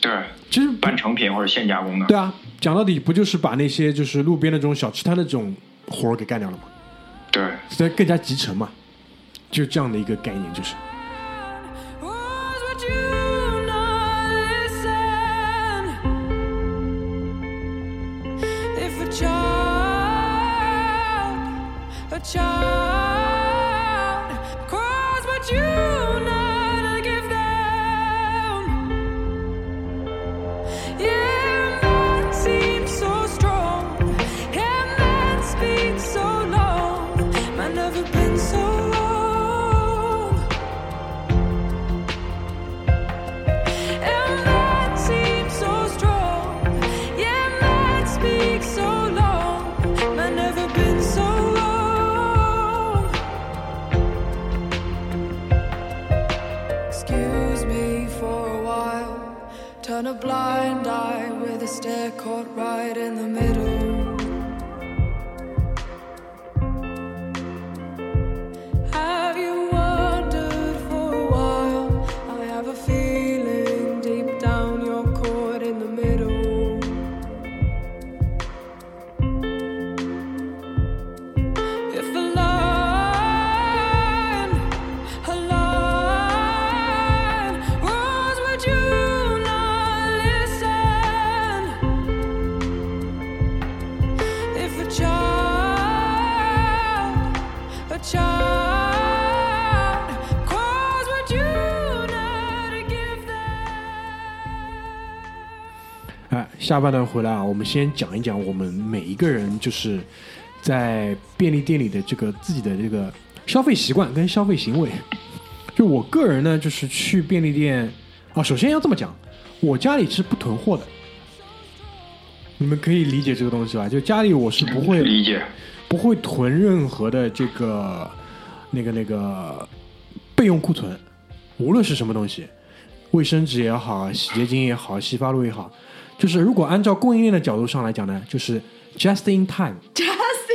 对，其实半成品或者现加工的。对啊，讲到底不就是把那些就是路边的这种小吃摊的这种活儿给干掉了嘛？对，所以更加集成嘛，就这样的一个概念，就是。下半段回来啊，我们先讲一讲我们每一个人就是在便利店里的这个自己的这个消费习惯跟消费行为。就我个人呢，就是去便利店啊，首先要这么讲，我家里是不囤货的，你们可以理解这个东西吧？就家里我是不会理解。不会囤任何的这个那个那个备用库存，无论是什么东西，卫生纸也好，洗洁精也好，洗发露也好，就是如果按照供应链的角度上来讲呢，就是 just in time。Just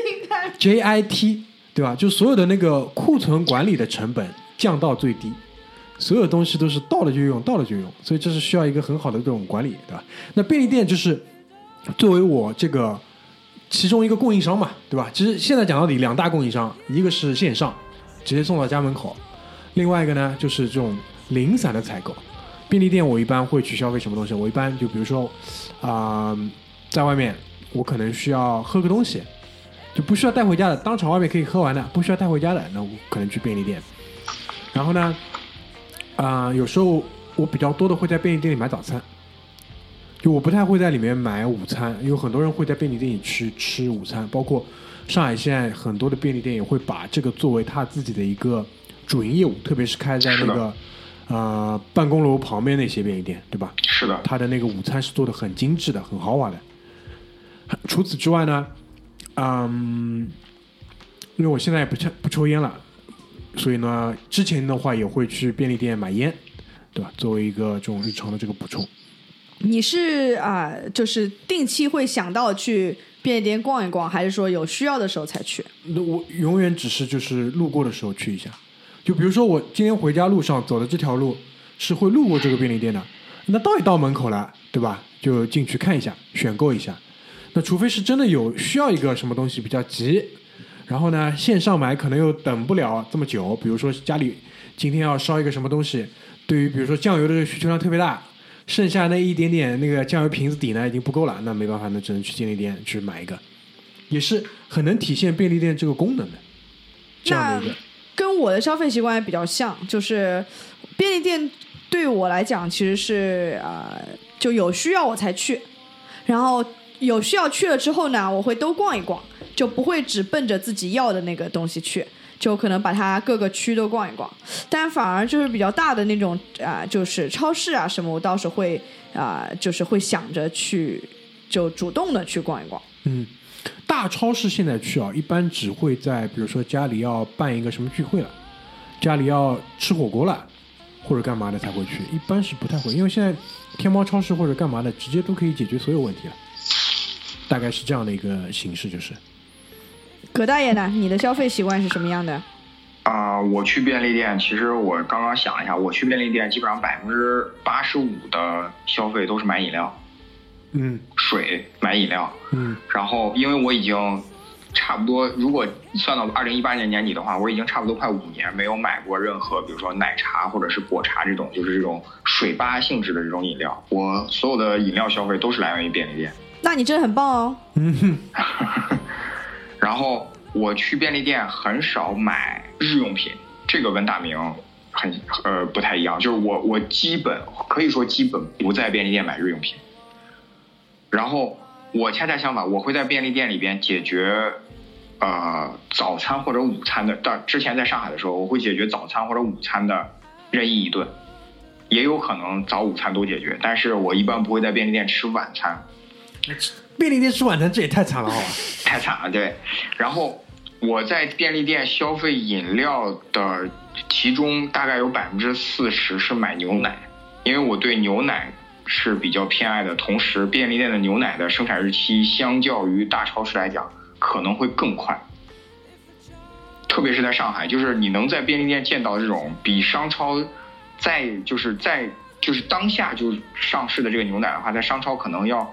in time。JIT，对吧？就所有的那个库存管理的成本降到最低，所有东西都是到了就用，到了就用，所以这是需要一个很好的这种管理，对吧？那便利店就是作为我这个其中一个供应商嘛，对吧？其实现在讲到底，两大供应商，一个是线上直接送到家门口，另外一个呢就是这种零散的采购。便利店我一般会去消费什么东西？我一般就比如说啊、在外面我可能需要喝个东西，就不需要带回家的，当场外面可以喝完的，不需要带回家的，那我可能去便利店。然后呢，啊、有时候我比较多的会在便利店里买早餐，就我不太会在里面买午餐，有很多人会在便利店里去吃午餐，包括上海现在很多的便利店也会把这个作为他自己的一个主营业务，特别是开在那个呃办公楼旁边那些便利店，对吧？是的，它的那个午餐是做的很精致的，很豪华的。除此之外呢，嗯，因为我现在也不抽不抽烟了，所以呢，之前的话也会去便利店买烟，对吧？作为一个这种日常的这个补充。你是啊、就是定期会想到去便利店逛一逛，还是说有需要的时候才去？那我永远只是就是路过的时候去一下，就比如说我今天回家路上走的这条路是会路过这个便利店的，那到一到门口了，对吧？就进去看一下，选购一下。那除非是真的有需要一个什么东西比较急，然后呢线上买可能又等不了这么久，比如说家里今天要烧一个什么东西，对于比如说酱油的需求量特别大，剩下那一点点那个酱油瓶子底呢已经不够了，那没办法，那只能去便利店去买一个。也是很能体现便利店这个功能的，这样的一个。跟我的消费习惯也比较像，就是便利店对我来讲其实是呃就有需要我才去，然后有需要去了之后呢，我会都逛一逛，就不会只奔着自己要的那个东西去。就可能把它各个区都逛一逛，但反而就是比较大的那种啊、就是超市啊什么，我倒是会啊、就是会想着去，就主动的去逛一逛。嗯，大超市现在去啊，一般只会在比如说家里要办一个什么聚会了，家里要吃火锅了，或者干嘛的才会去，一般是不太会，因为现在天猫超市或者干嘛的，直接都可以解决所有问题了。大概是这样的一个形式，就是葛大爷呢，你的消费习惯是什么样的？啊、我去便利店，其实我刚刚想了一下，我去便利店基本上百分之八十五的消费都是买饮料、嗯水、买饮料。嗯然后，因为我已经差不多，如果算到二零一八年年底的话，我已经差不多快五年没有买过任何，比如说奶茶或者是果茶这种，就是这种水吧性质的这种饮料。我所有的饮料消费都是来源于便利店。那你真的很棒哦。嗯 哼然后我去便利店很少买日用品，这个跟大明很呃不太一样，就是我我基本可以说基本不在便利店买日用品。然后我恰恰相反，我会在便利店里边解决呃早餐或者午餐的。但之前在上海的时候，我会解决早餐或者午餐的任意一顿，也有可能早午餐都解决，但是我一般不会在便利店吃晚餐。便利店吃晚餐这也太惨了，好吧？太惨了，对。然后我在便利店消费饮料的，其中大概有百分之四十是买牛奶，因为我对牛奶是比较偏爱的。同时，便利店的牛奶的生产日期相较于大超市来讲可能会更快，特别是在上海，就是你能在便利店见到这种比商超在就是在就是当下就上市的这个牛奶的话，在商超可能要。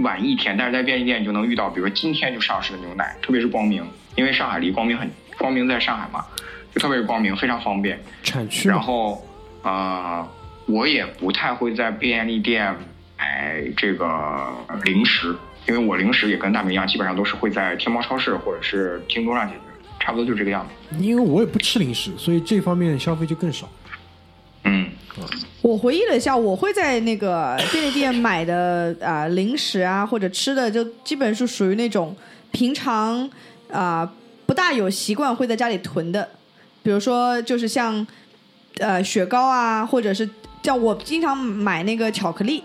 晚一天，但是在便利店你就能遇到，比如说今天就上市的牛奶，特别是光明，因为上海离光明很，光明在上海嘛，就特别是光明非常方便。产区，然后，呃，我也不太会在便利店买这个零食，因为我零食也跟大明一样，基本上都是会在天猫超市或者是京东上解决，差不多就这个样子。因为我也不吃零食，所以这方面消费就更少。嗯，我回忆了一下，我会在那个便利店买的啊、零食啊或者吃的，就基本是属于那种平常啊、不大有习惯会在家里囤的，比如说就是像呃雪糕啊，或者是像我经常买那个巧克力，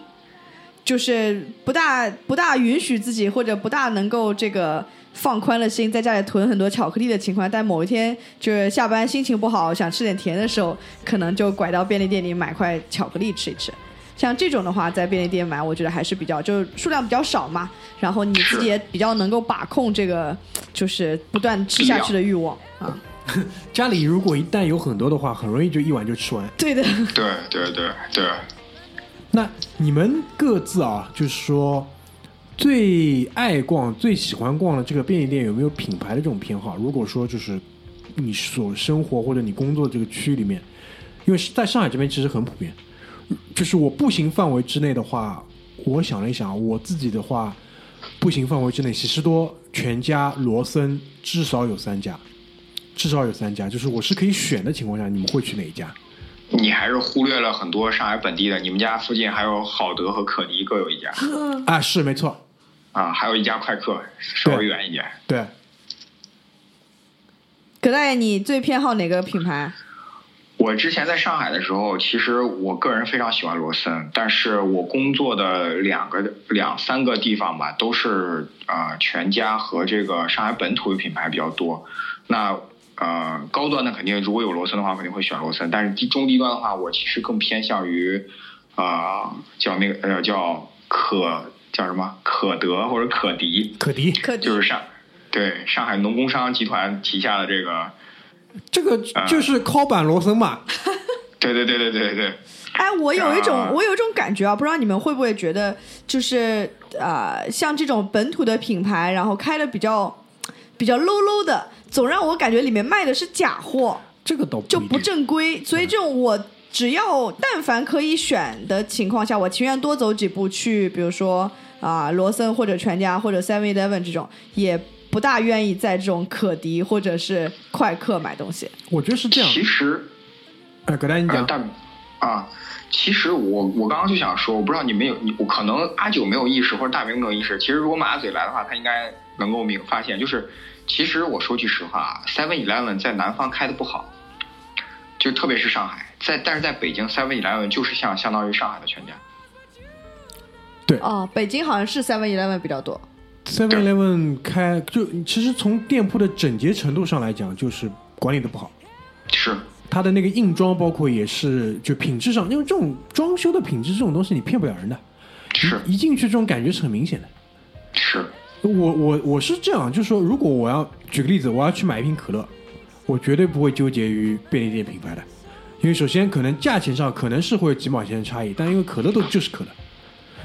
就是不大不大允许自己或者不大能够这个放宽了心，在家里囤很多巧克力的情况，但某一天就是下班心情不好，想吃点甜的时候，可能就拐到便利店里买块巧克力吃一吃。像这种的话，在便利店买，我觉得还是比较，就是数量比较少嘛，然后你自己也比较能够把控这个，就是不断吃下去的欲望啊。家里如果一旦有很多的话，很容易就一碗就吃完。对的，对对对对。那你们各自啊，就是说最爱逛、最喜欢逛的这个便利店，有没有品牌的这种偏好？如果说就是你所生活或者你工作这个区里面，因为是在上海这边其实很普遍，就是我步行范围之内的话，我想了一想，我自己的话，步行范围之内，喜事多、全家、罗森至少有三家，至少有三家，就是我是可以选的情况下，你们会去哪一家？你还是忽略了很多上海本地的，你们家附近还有好德和可迪各有一家，啊，是没错，啊，还有一家快客，稍微远一点。对。葛大爷，你最偏好哪个品牌？我之前在上海的时候，其实我个人非常喜欢罗森，但是我工作的两个两三个地方吧，都是呃全家和这个上海本土的品牌比较多。那呃高端的肯定如果有罗森的话，肯定会选罗森，但是低中低端的话，我其实更偏向于呃叫那个呃叫可叫什么？可德或者可迪，可迪，可迪就是上对上海农工商集团旗下的这个，这个就是靠板罗森嘛。对对对对对对。哎，我有一种，啊我有一种感觉啊，不知道你们会不会觉得，就是呃，像这种本土的品牌，然后开的比较比较 low low 的，总让我感觉里面卖的是假货，这个倒不就不正规。所以这种我只要但凡可以选的情况下，我情愿多走几步去，比如说啊、罗森或者全家或者 Seven Eleven 这种，也不大愿意在这种可迪或者是快客买东西。我觉得是这样。其实哎，葛丹你呃，讲，大啊，其实我我刚刚就想说，我不知道你们有你，我可能阿九没有意识或者大明没有意识。其实如果马嘴来的话，他应该能够明发现，就是其实我说句实话啊，Seven Eleven 在南方开的不好，就特别是上海，在但是在北京 Seven Eleven 就是像相当于上海的全家。对哦，北京好像是 Seven Eleven 比较多。Seven Eleven 开就其实从店铺的整洁程度上来讲，就是管理的不好。是，它的那个硬装，包括也是就品质上，因为这种装修的品质这种东西你骗不了人的，是一进去这种感觉是很明显的。是，我我我是这样，就是说，如果我要举个例子，我要去买一瓶可乐，我绝对不会纠结于便利店品牌的，因为首先可能价钱上可能是会有几毛钱的差异，但因为可乐都就是可乐。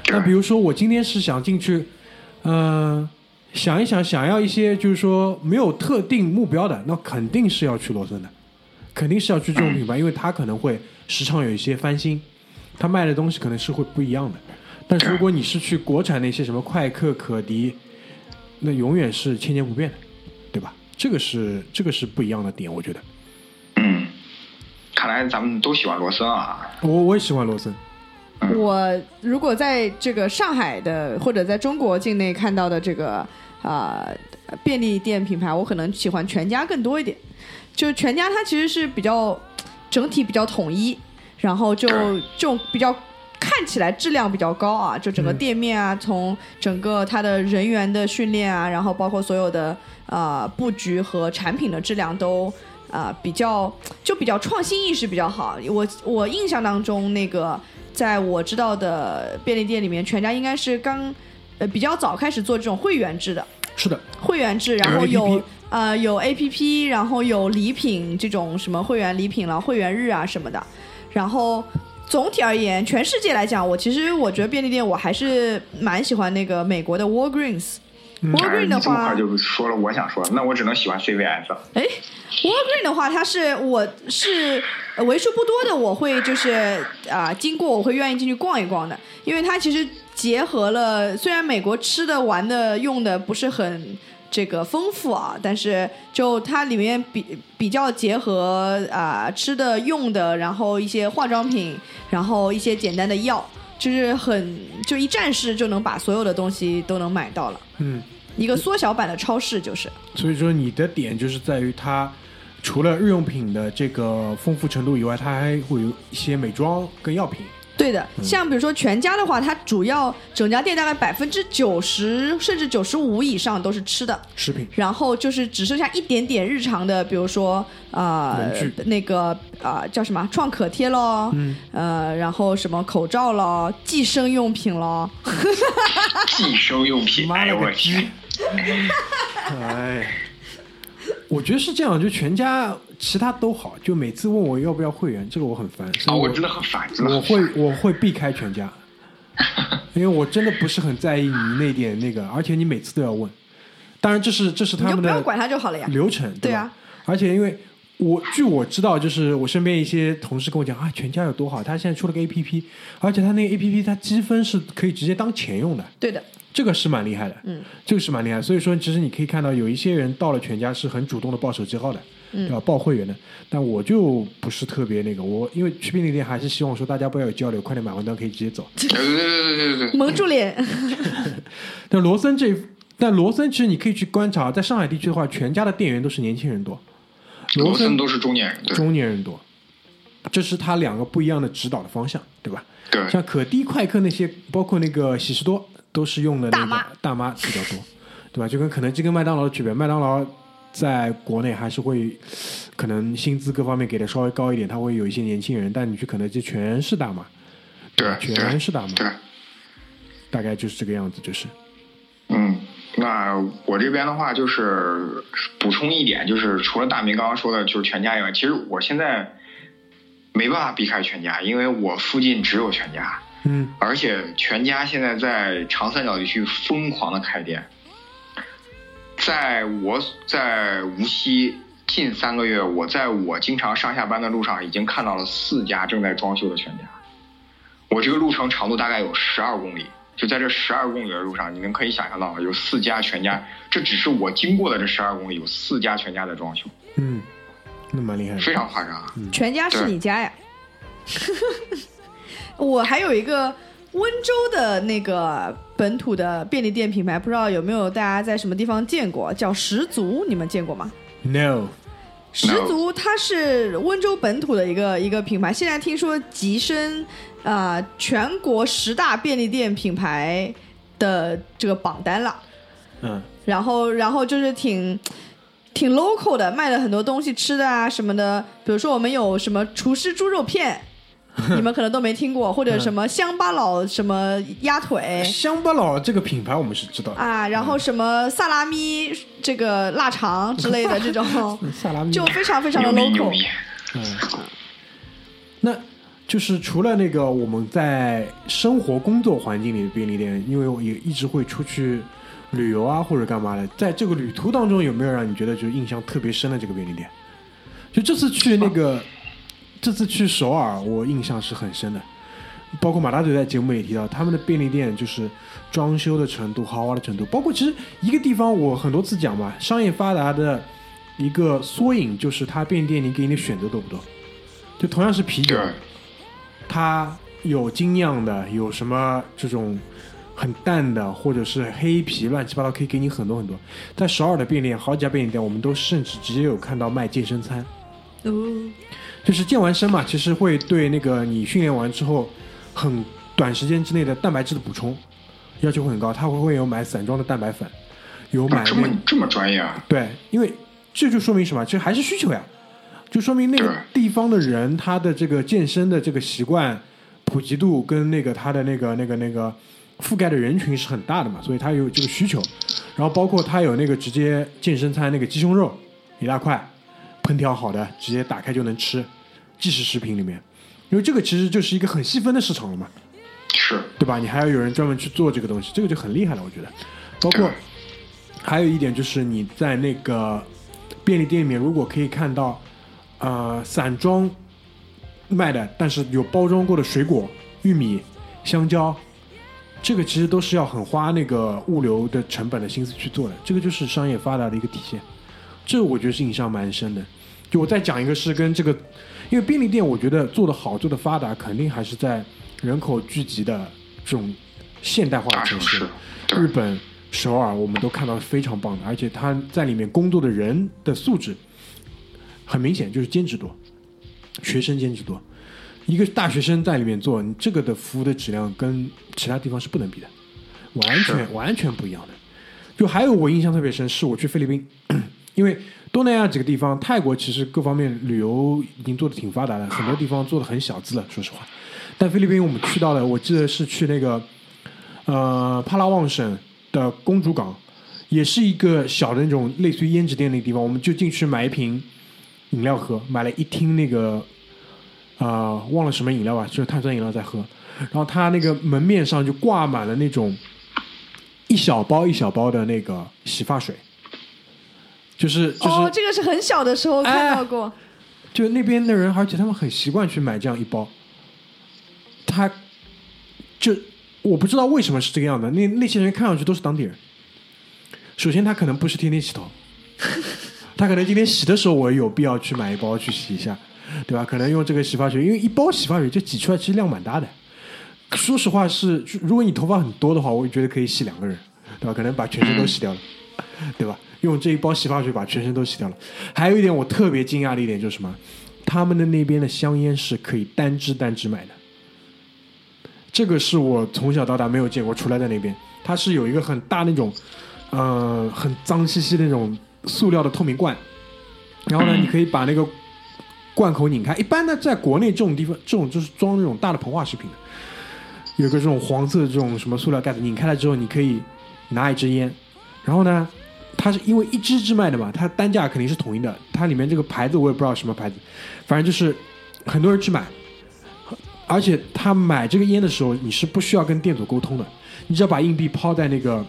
那比如说我今天是想进去，嗯、想一想，想要一些就是说没有特定目标的，那肯定是要去罗森的，肯定是要去这种品牌，因为它可能会时常有一些翻新，它卖的东西可能是会不一样的。但是如果你是去国产那些什么快客、可迪，那永远是千年不变的，对吧？这个是这个是不一样的点，我觉得。嗯，看来咱们都喜欢罗森啊。我我也喜欢罗森，我如果在这个上海的或者在中国境内看到的这个啊、呃便利店品牌，我可能喜欢全家更多一点。就全家它其实是比较整体比较统一，然后就对这种比较看起来质量比较高啊，就整个嗯店面啊，从整个它的人员的训练啊，然后包括所有的呃布局和产品的质量都啊、比较就比较创新意识比较好。我我印象当中，那个在我知道的便利店里面，全家应该是刚呃比较早开始做这种会员制的。是的，会员制，然后有 APP 呃有 A P P，然后有礼品这种什么会员礼品了、会员日啊什么的。然后总体而言，全世界来讲，我其实我觉得便利店我还是蛮喜欢那个美国的 Walgreens。嗯 Walgreen 的话哎你这么快，就说了我想说，那我只能喜欢 CVS 了。哎，Walgreen 的话，它是我是呃为数不多的，我会就是啊、经过我会愿意进去逛一逛的，因为它其实结合了，虽然美国吃的、玩的、用的不是很这个丰富啊，但是就它里面比比较结合啊、吃的、用的，然后一些化妆品，然后一些简单的药。就是很就一站式就能把所有的东西都能买到了，嗯，一个缩小版的超市就是。所以说你的点就是在于它除了日用品的这个丰富程度以外，它还会有一些美妆跟药品。对的，像比如说全家的话，它主要整家店大概百分之九十甚至九十五以上都是吃的，食品，然后就是只剩下一点点日常的，比如说啊、呃文具。那个啊、叫什么创可贴咯，嗯。呃，然后什么口罩咯，计生用品咯，计生用品，哎呦妈了个我天。鸡！！哎，我觉得是这样，就全家其他都好，就每次问我要不要会员，这个我很烦，所啊，以我真的很烦，我。会我会避开全家，因为我真的不是很在意你那点那个，而且你每次都要问。当然，这是这是他们的就不要管他就好了呀。流程，对啊。而且因为我据我知道，就是我身边一些同事跟我讲啊，全家有多好，他现在出了个 A P P，而且他那个 A P P 它积分是可以直接当钱用的，对的，这个是蛮厉害的，嗯，这个是蛮厉害。所以说，其实你可以看到有一些人到了全家是很主动的报手机号的，嗯对吧？报会员的。但我就不是特别那个，我因为去便利店还是希望说大家不要有交流，快点买完单可以直接走。对对对对对对对，蒙住脸。但罗森这，但罗森其实你可以去观察，在上海地区的话，全家的店员都是年轻人多，森罗森都是中年人，中年人多，这是他两个不一样的指导的方向，对吧？对像可滴、快客那些，包括那个喜事多，都是用的那个大妈大妈比较多，对吧？就跟肯德基跟麦当劳的区别，麦当劳在国内还是会可能薪资各方面给的稍微高一点，他会有一些年轻人，但你去肯德基全是大妈，对全是大妈，对。大概就是这个样子，就是。嗯，那我这边的话就是补充一点，就是除了大明刚刚说的，就是全家以外，其实我现在没办法避开全家，因为我附近只有全家，嗯。而且全家现在在长三角地区疯狂的开店，在我在无锡近三个月，我在我经常上下班的路上已经看到了四家正在装修的全家，我这个路程长度大概有十二公里。就在这十二公里的路上，你们可以想象到，有四家全家，这只是我经过的这十二公里，有四家全家在装修，嗯，那蛮厉害，非常夸张。啊全家是你家呀。我还有一个温州的那个本土的便利店品牌，不知道有没有大家在什么地方见过，叫十足，你们见过吗？no，十足它是温州本土的一个一个品牌，现在听说跻身啊、呃全国十大便利店品牌的这个榜单了。嗯然后然后就是挺挺 local 的，卖了很多东西吃的啊什么的，比如说我们有什么厨师猪肉片。你们可能都没听过，或者什么乡巴佬什么鸭腿。乡巴佬这个品牌我们是知道的，啊，然后什么萨拉米这个腊肠之类的这种，萨拉米。就非常非常的 local。嗯，那就是除了那个我们在生活工作环境里的便利店，因为我也一直会出去旅游啊或者干嘛的，在这个旅途当中有没有让你觉得就印象特别深的这个便利店？就这次去那个，这次去首尔，我印象是很深的。包括马大嘴在节目里提到，他们的便利店就是装修的程度、豪华的程度，包括其实一个地方我很多次讲嘛，商业发达的一个缩影，就是它便利店里给你的选择多不多？就同样是啤酒对，，它有精酿的，有什么这种很淡的，或者是黑啤，乱七八糟，可以给你很多很多。在首尔的便利店，好几家便利店，我们都甚至直接有看到卖健身餐，哦，就是健完身嘛，其实会对那个你训练完之后，很短时间之内的蛋白质的补充要求会很高，他会会有买散装的蛋白粉，有买啊这么这么专业啊？对，因为这就说明什么？这还是需求呀，就说明那个地方的人他的这个健身的这个习惯普及度跟那个他的那个那个那个覆盖的人群是很大的嘛，所以他有这个需求。然后包括他有那个直接健身餐那个鸡胸肉一大块，烹调好的，直接打开就能吃，即食食品里面，因为这个其实就是一个很细分的市场了嘛。是，对吧？你还要有人专门去做这个东西，这个就很厉害了，我觉得。包括还有一点就是你在那个便利店里面，如果可以看到呃散装卖的，但是有包装过的水果、玉米、香蕉，这个其实都是要很花那个物流的成本的心思去做的，这个就是商业发达的一个体现。这个我觉得是印象蛮深的。就我再讲一个是跟这个，因为便利店我觉得做的好、做的发达，肯定还是在人口聚集的这种现代化的城市日本首尔，我们都看到是非常棒的，而且他在里面工作的人的素质很明显就是兼职多，学生兼职多。一个大学生在里面做，你这个的服务的质量跟其他地方是不能比的，完全完全不一样的。就还有我印象特别深，是我去菲律宾，因为东南亚几个地方，泰国其实各方面旅游已经做的挺发达的，很多地方做的很小资了，说实话。但菲律宾我们去到了，我记得是去那个呃帕拉旺省的公主港，也是一个小的那种类似于胭脂店那个地方，我们就进去买一瓶饮料喝，买了一听那个啊、呃忘了什么饮料吧，就是碳酸饮料在喝，然后他那个门面上就挂满了那种一小包一小包的那个洗发水，就是就是、哦，这个是很小的时候看到过。就那边的人，而且他们很习惯去买这样一包。他就我不知道为什么是这个样的，那那些人看上去都是当地人。首先，他可能不是天天洗头，他可能今天洗的时候，我有必要去买一包去洗一下，对吧？可能用这个洗发水，因为一包洗发水就挤出来，其实量蛮大的。说实话是，如果你头发很多的话，我觉得可以洗两个人，对吧？可能把全身都洗掉了，对吧？用这一包洗发水把全身都洗掉了。还有一点我特别惊讶的一点就是什么？他们的那边的香烟是可以单支单支买的，这个是我从小到大没有见过，除了在那边，它是有一个很大那种，呃，很脏兮兮的那种塑料的透明罐，然后呢，你可以把那个罐口拧开。一般呢，在国内这种地方，这种就是装那种大的膨化食品的，有个这种黄色的这种什么塑料盖子，拧开了之后，你可以拿一支烟，然后呢，它是因为一支支卖的嘛，它单价肯定是统一的，它里面这个牌子我也不知道什么牌子，反正就是很多人去买，而且他买这个烟的时候，你是不需要跟店主沟通的，你只要把硬币抛在那个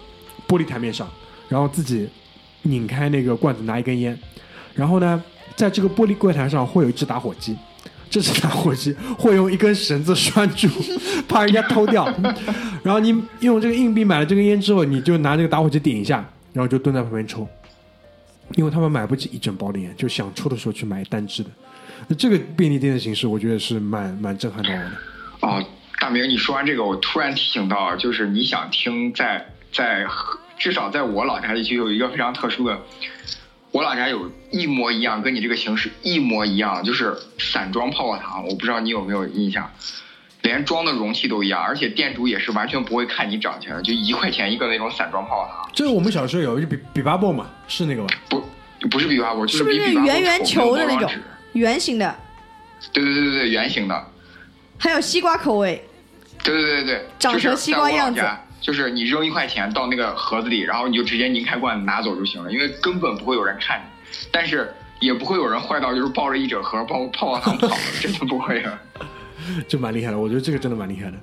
玻璃台面上，然后自己拧开那个罐子拿一根烟，然后呢，在这个玻璃柜台上会有一只打火机。这只打火机 会用一根绳子拴住，怕人家偷掉。然后你用这个硬币买了这根烟之后，你就拿这个打火机点一下，然后就蹲在旁边抽。因为他们买不起一整包的烟，就想抽的时候去买单支的。那这个便利店的形式，我觉得是蛮蛮震撼到我的。哦，大明，你说完这个，我突然提醒到，就是你想听在在至少在我老家地区有一个非常特殊的，我老家有一模一样，跟你这个形式一模一样，就是散装泡泡糖，我不知道你有没有印象，连装的容器都一样，而且店主也是完全不会看你长钱的，就一块钱一个那种散装泡泡糖，这是我们小时候有，就比比巴布嘛，是那个吧？不不是比巴布，就是圆圆球的那种圆形的，对对对对对，圆形的。还有西瓜口味。对对对对，长成西瓜样子家就是你扔一块钱到那个盒子里，然后你就直接拧开罐子拿走就行了，因为根本不会有人看你，但是也不会有人坏到就是抱着一整盒泡泡泡糖跑，真的不会啊。这蛮厉害的，我觉得这个真的蛮厉害的。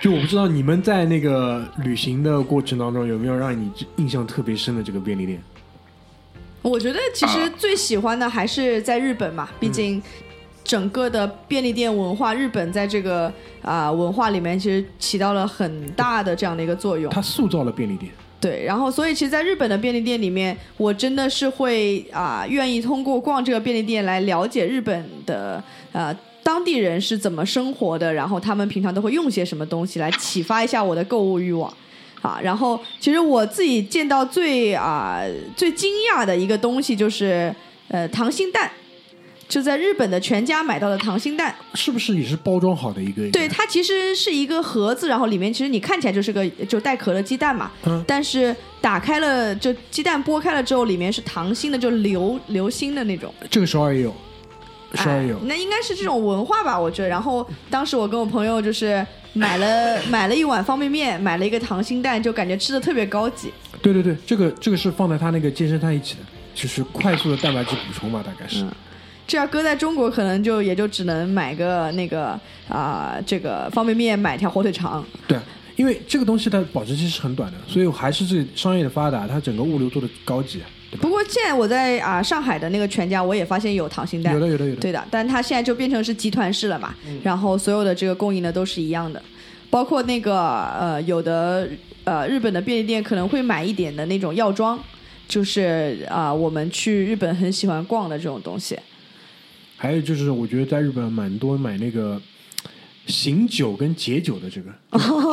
就我不知道你们在那个旅行的过程当中有没有让你印象特别深的这个便利店？我觉得其实啊最喜欢的还是在日本嘛，毕竟整个的便利店文化，日本在这个啊、文化里面其实起到了很大的这样的一个作用。它塑造了便利店，对，然后所以其实，在日本的便利店里面，我真的是会啊、愿意通过逛这个便利店来了解日本的呃当地人是怎么生活的，然后他们平常都会用些什么东西来启发一下我的购物欲望。啊，然后其实我自己见到最啊、最惊讶的一个东西就是呃糖心蛋，就在日本的全家买到的糖心蛋，是不是也是包装好的一个？对，它其实是一个盒子，然后里面其实你看起来就是个就带壳的鸡蛋嘛，嗯但是打开了就鸡蛋剥开了之后，里面是糖心的，就流流心的那种。这个首尔也有，首尔也有哎。那应该是这种文化吧，我觉得。然后当时我跟我朋友就是买了 买了一碗方便面，买了一个溏心蛋，就感觉吃的特别高级。对对对，这个这个是放在他那个健身餐一起的，就是快速的蛋白质补充嘛，大概是。嗯这要搁在中国，可能就也就只能买个那个啊、这个方便面，买条火腿肠。对，因为这个东西它保质期是很短的，所以还是这商业的发达，它整个物流做的高级？不过现在我在啊、上海的那个全家，我也发现有糖心蛋有。的有的有的。对的，但它现在就变成是集团式了嘛，然后所有的这个供应的都是一样的，包括那个呃有的呃日本的便利店可能会买一点的那种药妆，就是啊、我们去日本很喜欢逛的这种东西。还有就是，我觉得在日本蛮多买那个醒酒跟解酒的这个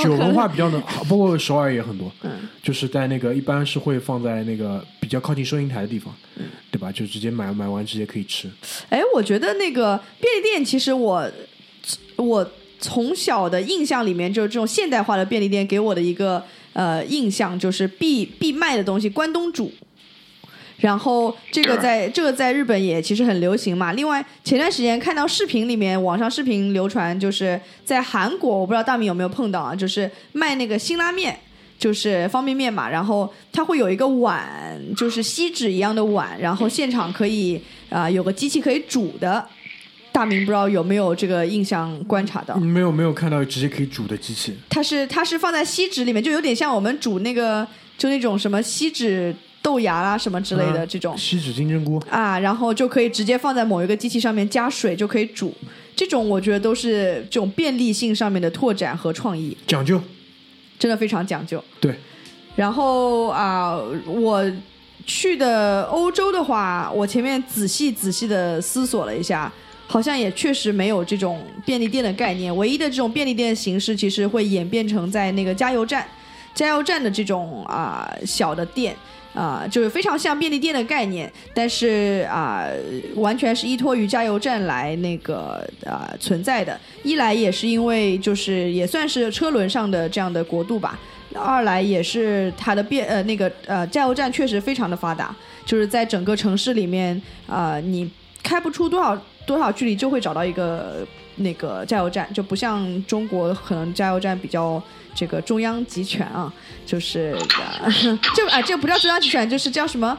酒文化比较浓，包括首尔也很多，嗯就是在那个一般是会放在那个比较靠近收银台的地方，嗯对吧？就直接买买完直接可以吃。哎，我觉得那个便利店，其实我我从小的印象里面，就是这种现代化的便利店给我的一个呃印象，就是必必卖的东西关东煮。然后这个在这个在日本也其实很流行嘛。另外前段时间看到视频里面，网上视频流传，就是在韩国，我不知道大明有没有碰到啊，就是卖那个辛拉面。就是方便面嘛，然后它会有一个碗，就是锡纸一样的碗，然后现场可以啊、有个机器可以煮的。大明不知道有没有这个印象观察到？没有没有看到直接可以煮的机器，它是它是放在锡纸里面，就有点像我们煮那个就那种什么锡纸豆芽啦什么之类的嗯这种。锡纸金针菇，啊，然后就可以直接放在某一个机器上面加水就可以煮，这种我觉得都是这种便利性上面的拓展和创意，讲究。真的非常讲究。对，然后啊、我去的欧洲的话，我前面仔细仔细的思索了一下，好像也确实没有这种便利店的概念。唯一的这种便利店形式，其实会演变成在那个加油站，加油站的这种啊、小的店。啊、就是非常像便利店的概念，但是啊、完全是依托于加油站来那个啊、存在的。一来也是因为就是也算是车轮上的这样的国度吧，二来也是它的变呃那个呃加油站确实非常的发达，就是在整个城市里面啊、你开不出多少多少距离就会找到一个那个加油站，就不像中国可能加油站比较这个中央集权啊，就是、呃、就啊、这不叫中央集权，就是叫什么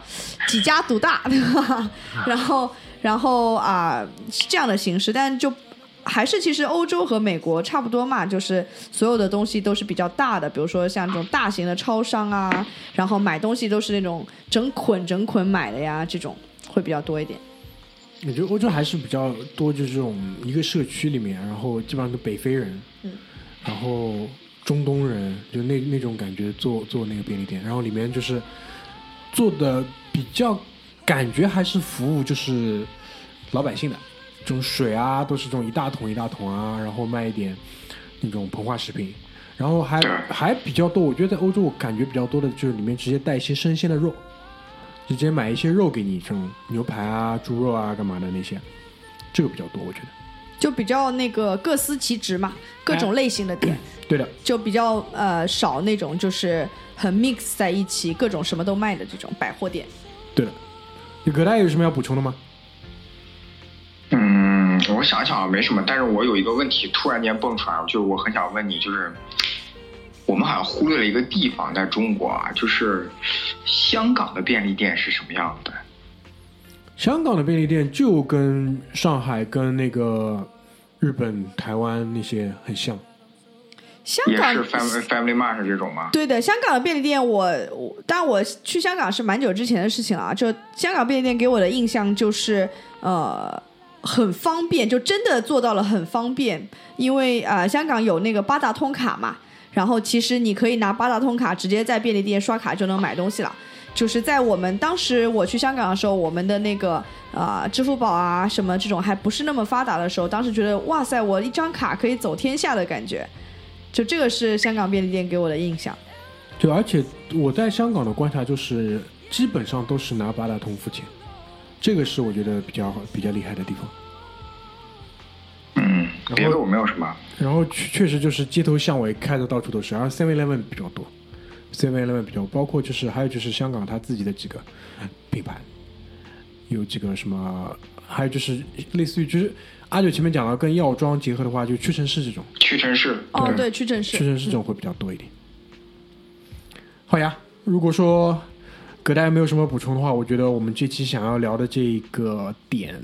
几家独大，对吧？然后然后啊、是这样的形式，但就。还是其实欧洲和美国差不多嘛，就是所有的东西都是比较大的，比如说像这种大型的超商啊，然后买东西都是那种整捆整捆买的呀，这种会比较多一点。我觉得欧洲还是比较多，就是这种一个社区里面，然后基本上都北非人，嗯，然后中东人，就那那种感觉做做那个便利店，然后里面就是做的比较感觉还是服务就是老百姓的，这种水啊都是这种一大桶一大桶啊，然后卖一点那种膨化食品，然后还还比较多，我觉得在欧洲我感觉比较多的就是里面直接带一些生鲜的肉。直接买一些肉给你，这种牛排啊、猪肉啊、干嘛的那些，这个比较多，我觉得。就比较那个各司其职嘛，各种类型的店，对的，就比较呃少那种就是很 mix 在一起，各种什么都卖的这种百货店。对的。你葛大爷有什么要补充的吗？嗯，我想想没什么，但是我有一个问题突然间蹦出来，就是我很想问你，就是我们好像忽略了一个地方，在中国啊，就是香港的便利店是什么样的？香港的便利店就跟上海、跟那个日本、台湾那些很像。也香港是 Family Family Mart 这种吗？对的，香港的便利店我，我但我去香港是蛮久之前的事情了啊。就香港便利店给我的印象就是，呃，很方便，就真的做到了很方便。因为啊、呃香港有那个八达通卡嘛，然后其实你可以拿八达通卡直接在便利店刷卡就能买东西了。就是在我们当时我去香港的时候，我们的那个啊、支付宝啊什么这种还不是那么发达的时候，当时觉得哇塞，我一张卡可以走天下的感觉。就这个是香港便利店给我的印象。对而且我在香港的观察就是，基本上都是拿八达通付钱，这个是我觉得比较好、比较厉害的地方。嗯，后别的我没有什么。然后确确实就是街头巷尾开的到处都是，而 Seven Eleven 比较多，Seven Eleven 比较多，包括就是还有就是香港它自己的几个品牌，有几个什么，还有就是类似于就是阿九前面讲到跟药妆结合的话，就屈臣氏这种，屈臣氏，哦，对，屈臣氏。屈臣氏这种会比较多一点。好呀，如果说葛大爷没有什么补充的话，我觉得我们这期想要聊的这个点，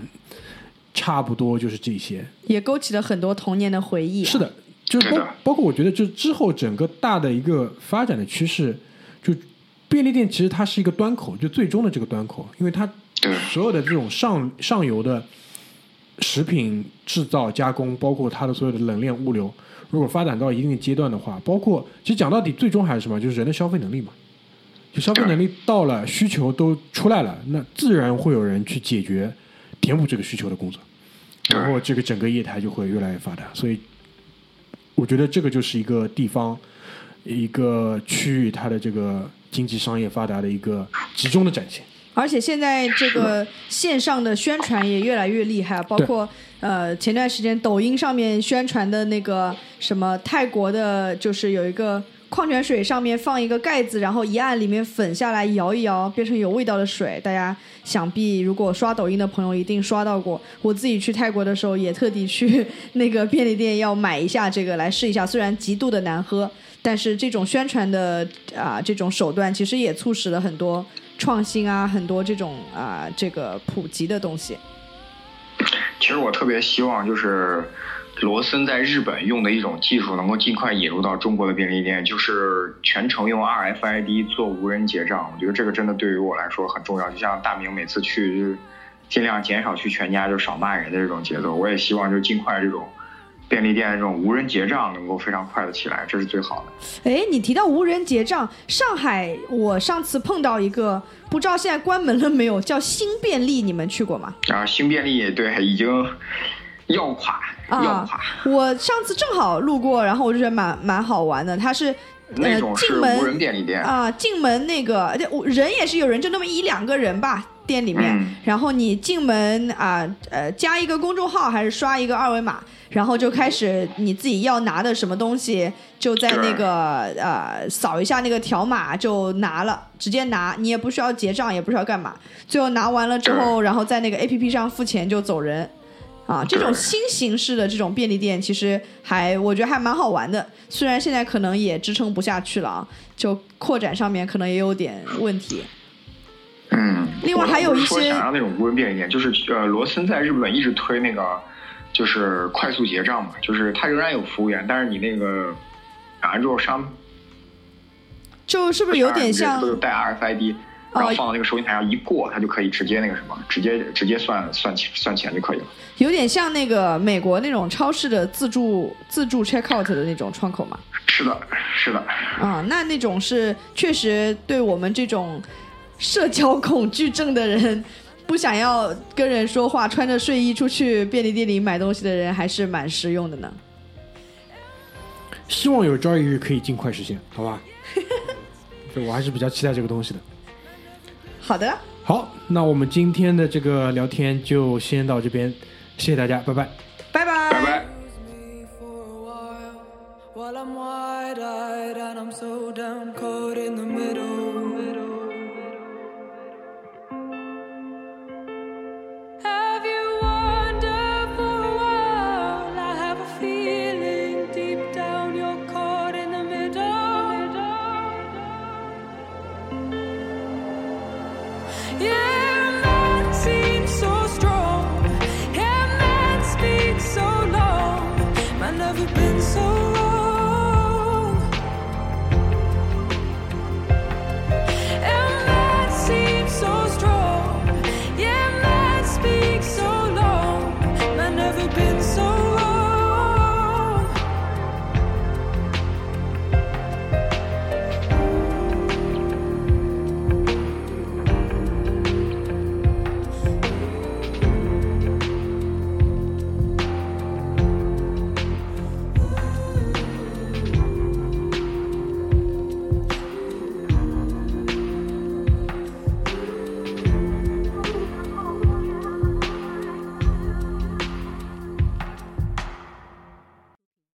差不多就是这些。也勾起了很多童年的回忆、啊。是，的，就是包包括我觉得，就之后整个大的一个发展的趋势，就便利店其实它是一个端口，就最终的这个端口，因为它所有的这种上上游的食品制造加工，包括它的所有的冷链物流，如果发展到一定的阶段的话，包括其实讲到底，最终还是什么，就是人的消费能力嘛。就消费能力到了，需求都出来了，那自然会有人去解决、填补这个需求的工作。然后这个整个业态就会越来越发达。所以，我觉得这个就是一个地方、一个区域它的这个经济商业发达的一个集中的展现。而且现在这个线上的宣传也越来越厉害，包括呃前段时间抖音上面宣传的那个什么泰国的，就是有一个矿泉水上面放一个盖子，然后一按里面粉下来，摇一摇变成有味道的水。大家想必如果刷抖音的朋友一定刷到过。我自己去泰国的时候也特地去那个便利店要买一下这个来试一下，虽然极度的难喝。但是这种宣传的啊、这种手段，其实也促使了很多创新啊，很多这种啊、这个普及的东西。其实我特别希望就是罗森在日本用的一种技术能够尽快引入到中国的便利店，就是全程用 RFID 做无人结账。我觉得这个真的对于我来说很重要。就像大明每次去，就是尽量减少去全家，就少骂人的这种节奏。我也希望就尽快这种便利店的这种无人结账能够非常快的起来，这是最好的。哎，你提到无人结账，上海我上次碰到一个，不知道现在关门了没有，叫新便利，你们去过吗？啊新便利对已经要垮，要啊。，我上次正好路过，然后我就觉得蛮蛮好玩的。它是呃那种是进门无人便利店，啊，进门那个我人也是有人，就那么一两个人吧，店里面。嗯然后你进门啊，呃，加一个公众号还是刷一个二维码，然后就开始你自己要拿的什么东西，就在那个呃扫一下那个条码就拿了，直接拿，你也不需要结账，也不需要干嘛。最后拿完了之后，然后在那个 A P P 上付钱就走人。啊，这种新形式的这种便利店，其实还我觉得还蛮好玩的。虽然现在可能也支撑不下去了啊，就扩展上面可能也有点问题。嗯，另外还有一些想要那种无人便利店，就是呃，罗森在日本一直推那个就是快速结账嘛，就是它仍然有服务员，但是你那个打完之后商就是不是有点像就带 RFID，然后放到那个收银台上一过，它就可以直接那个什么，直接直接算算钱算钱就可以了。有点像那个美国那种超市的自助自助 check out 的那种窗口嘛？是的，是的，啊，那那种是确实对我们这种社交恐惧症的人，不想要跟人说话，穿着睡衣出去便利店里买东西的人，还是蛮实用的呢。希望有朝一日可以尽快实现，好吧？对我还是比较期待这个东西的。好的，好，那我们今天的这个聊天就先到这边，谢谢大家，拜拜。拜拜。拜拜。me for a while while I'm wide eyed and I'm so down caught in the middle. Been so